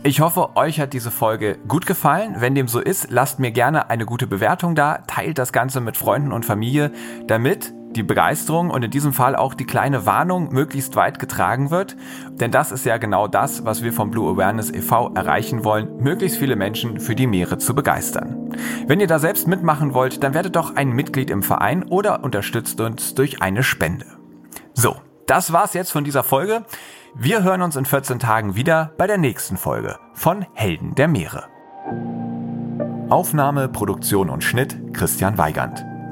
C: Ich hoffe, euch hat diese Folge gut gefallen. Wenn dem so ist, lasst mir gerne eine gute Bewertung da, teilt das Ganze mit Freunden und Familie, damit die Begeisterung und in diesem Fall auch die kleine Warnung möglichst weit getragen wird. Denn das ist ja genau das, was wir vom Blue Awareness e.V. erreichen wollen, möglichst viele Menschen für die Meere zu begeistern. Wenn ihr da selbst mitmachen wollt, dann werdet doch ein Mitglied im Verein oder unterstützt uns durch eine Spende. So, das war's jetzt von dieser Folge. Wir hören uns in 14 Tagen wieder bei der nächsten Folge von Helden der Meere. Aufnahme, Produktion und Schnitt Christian Weigand.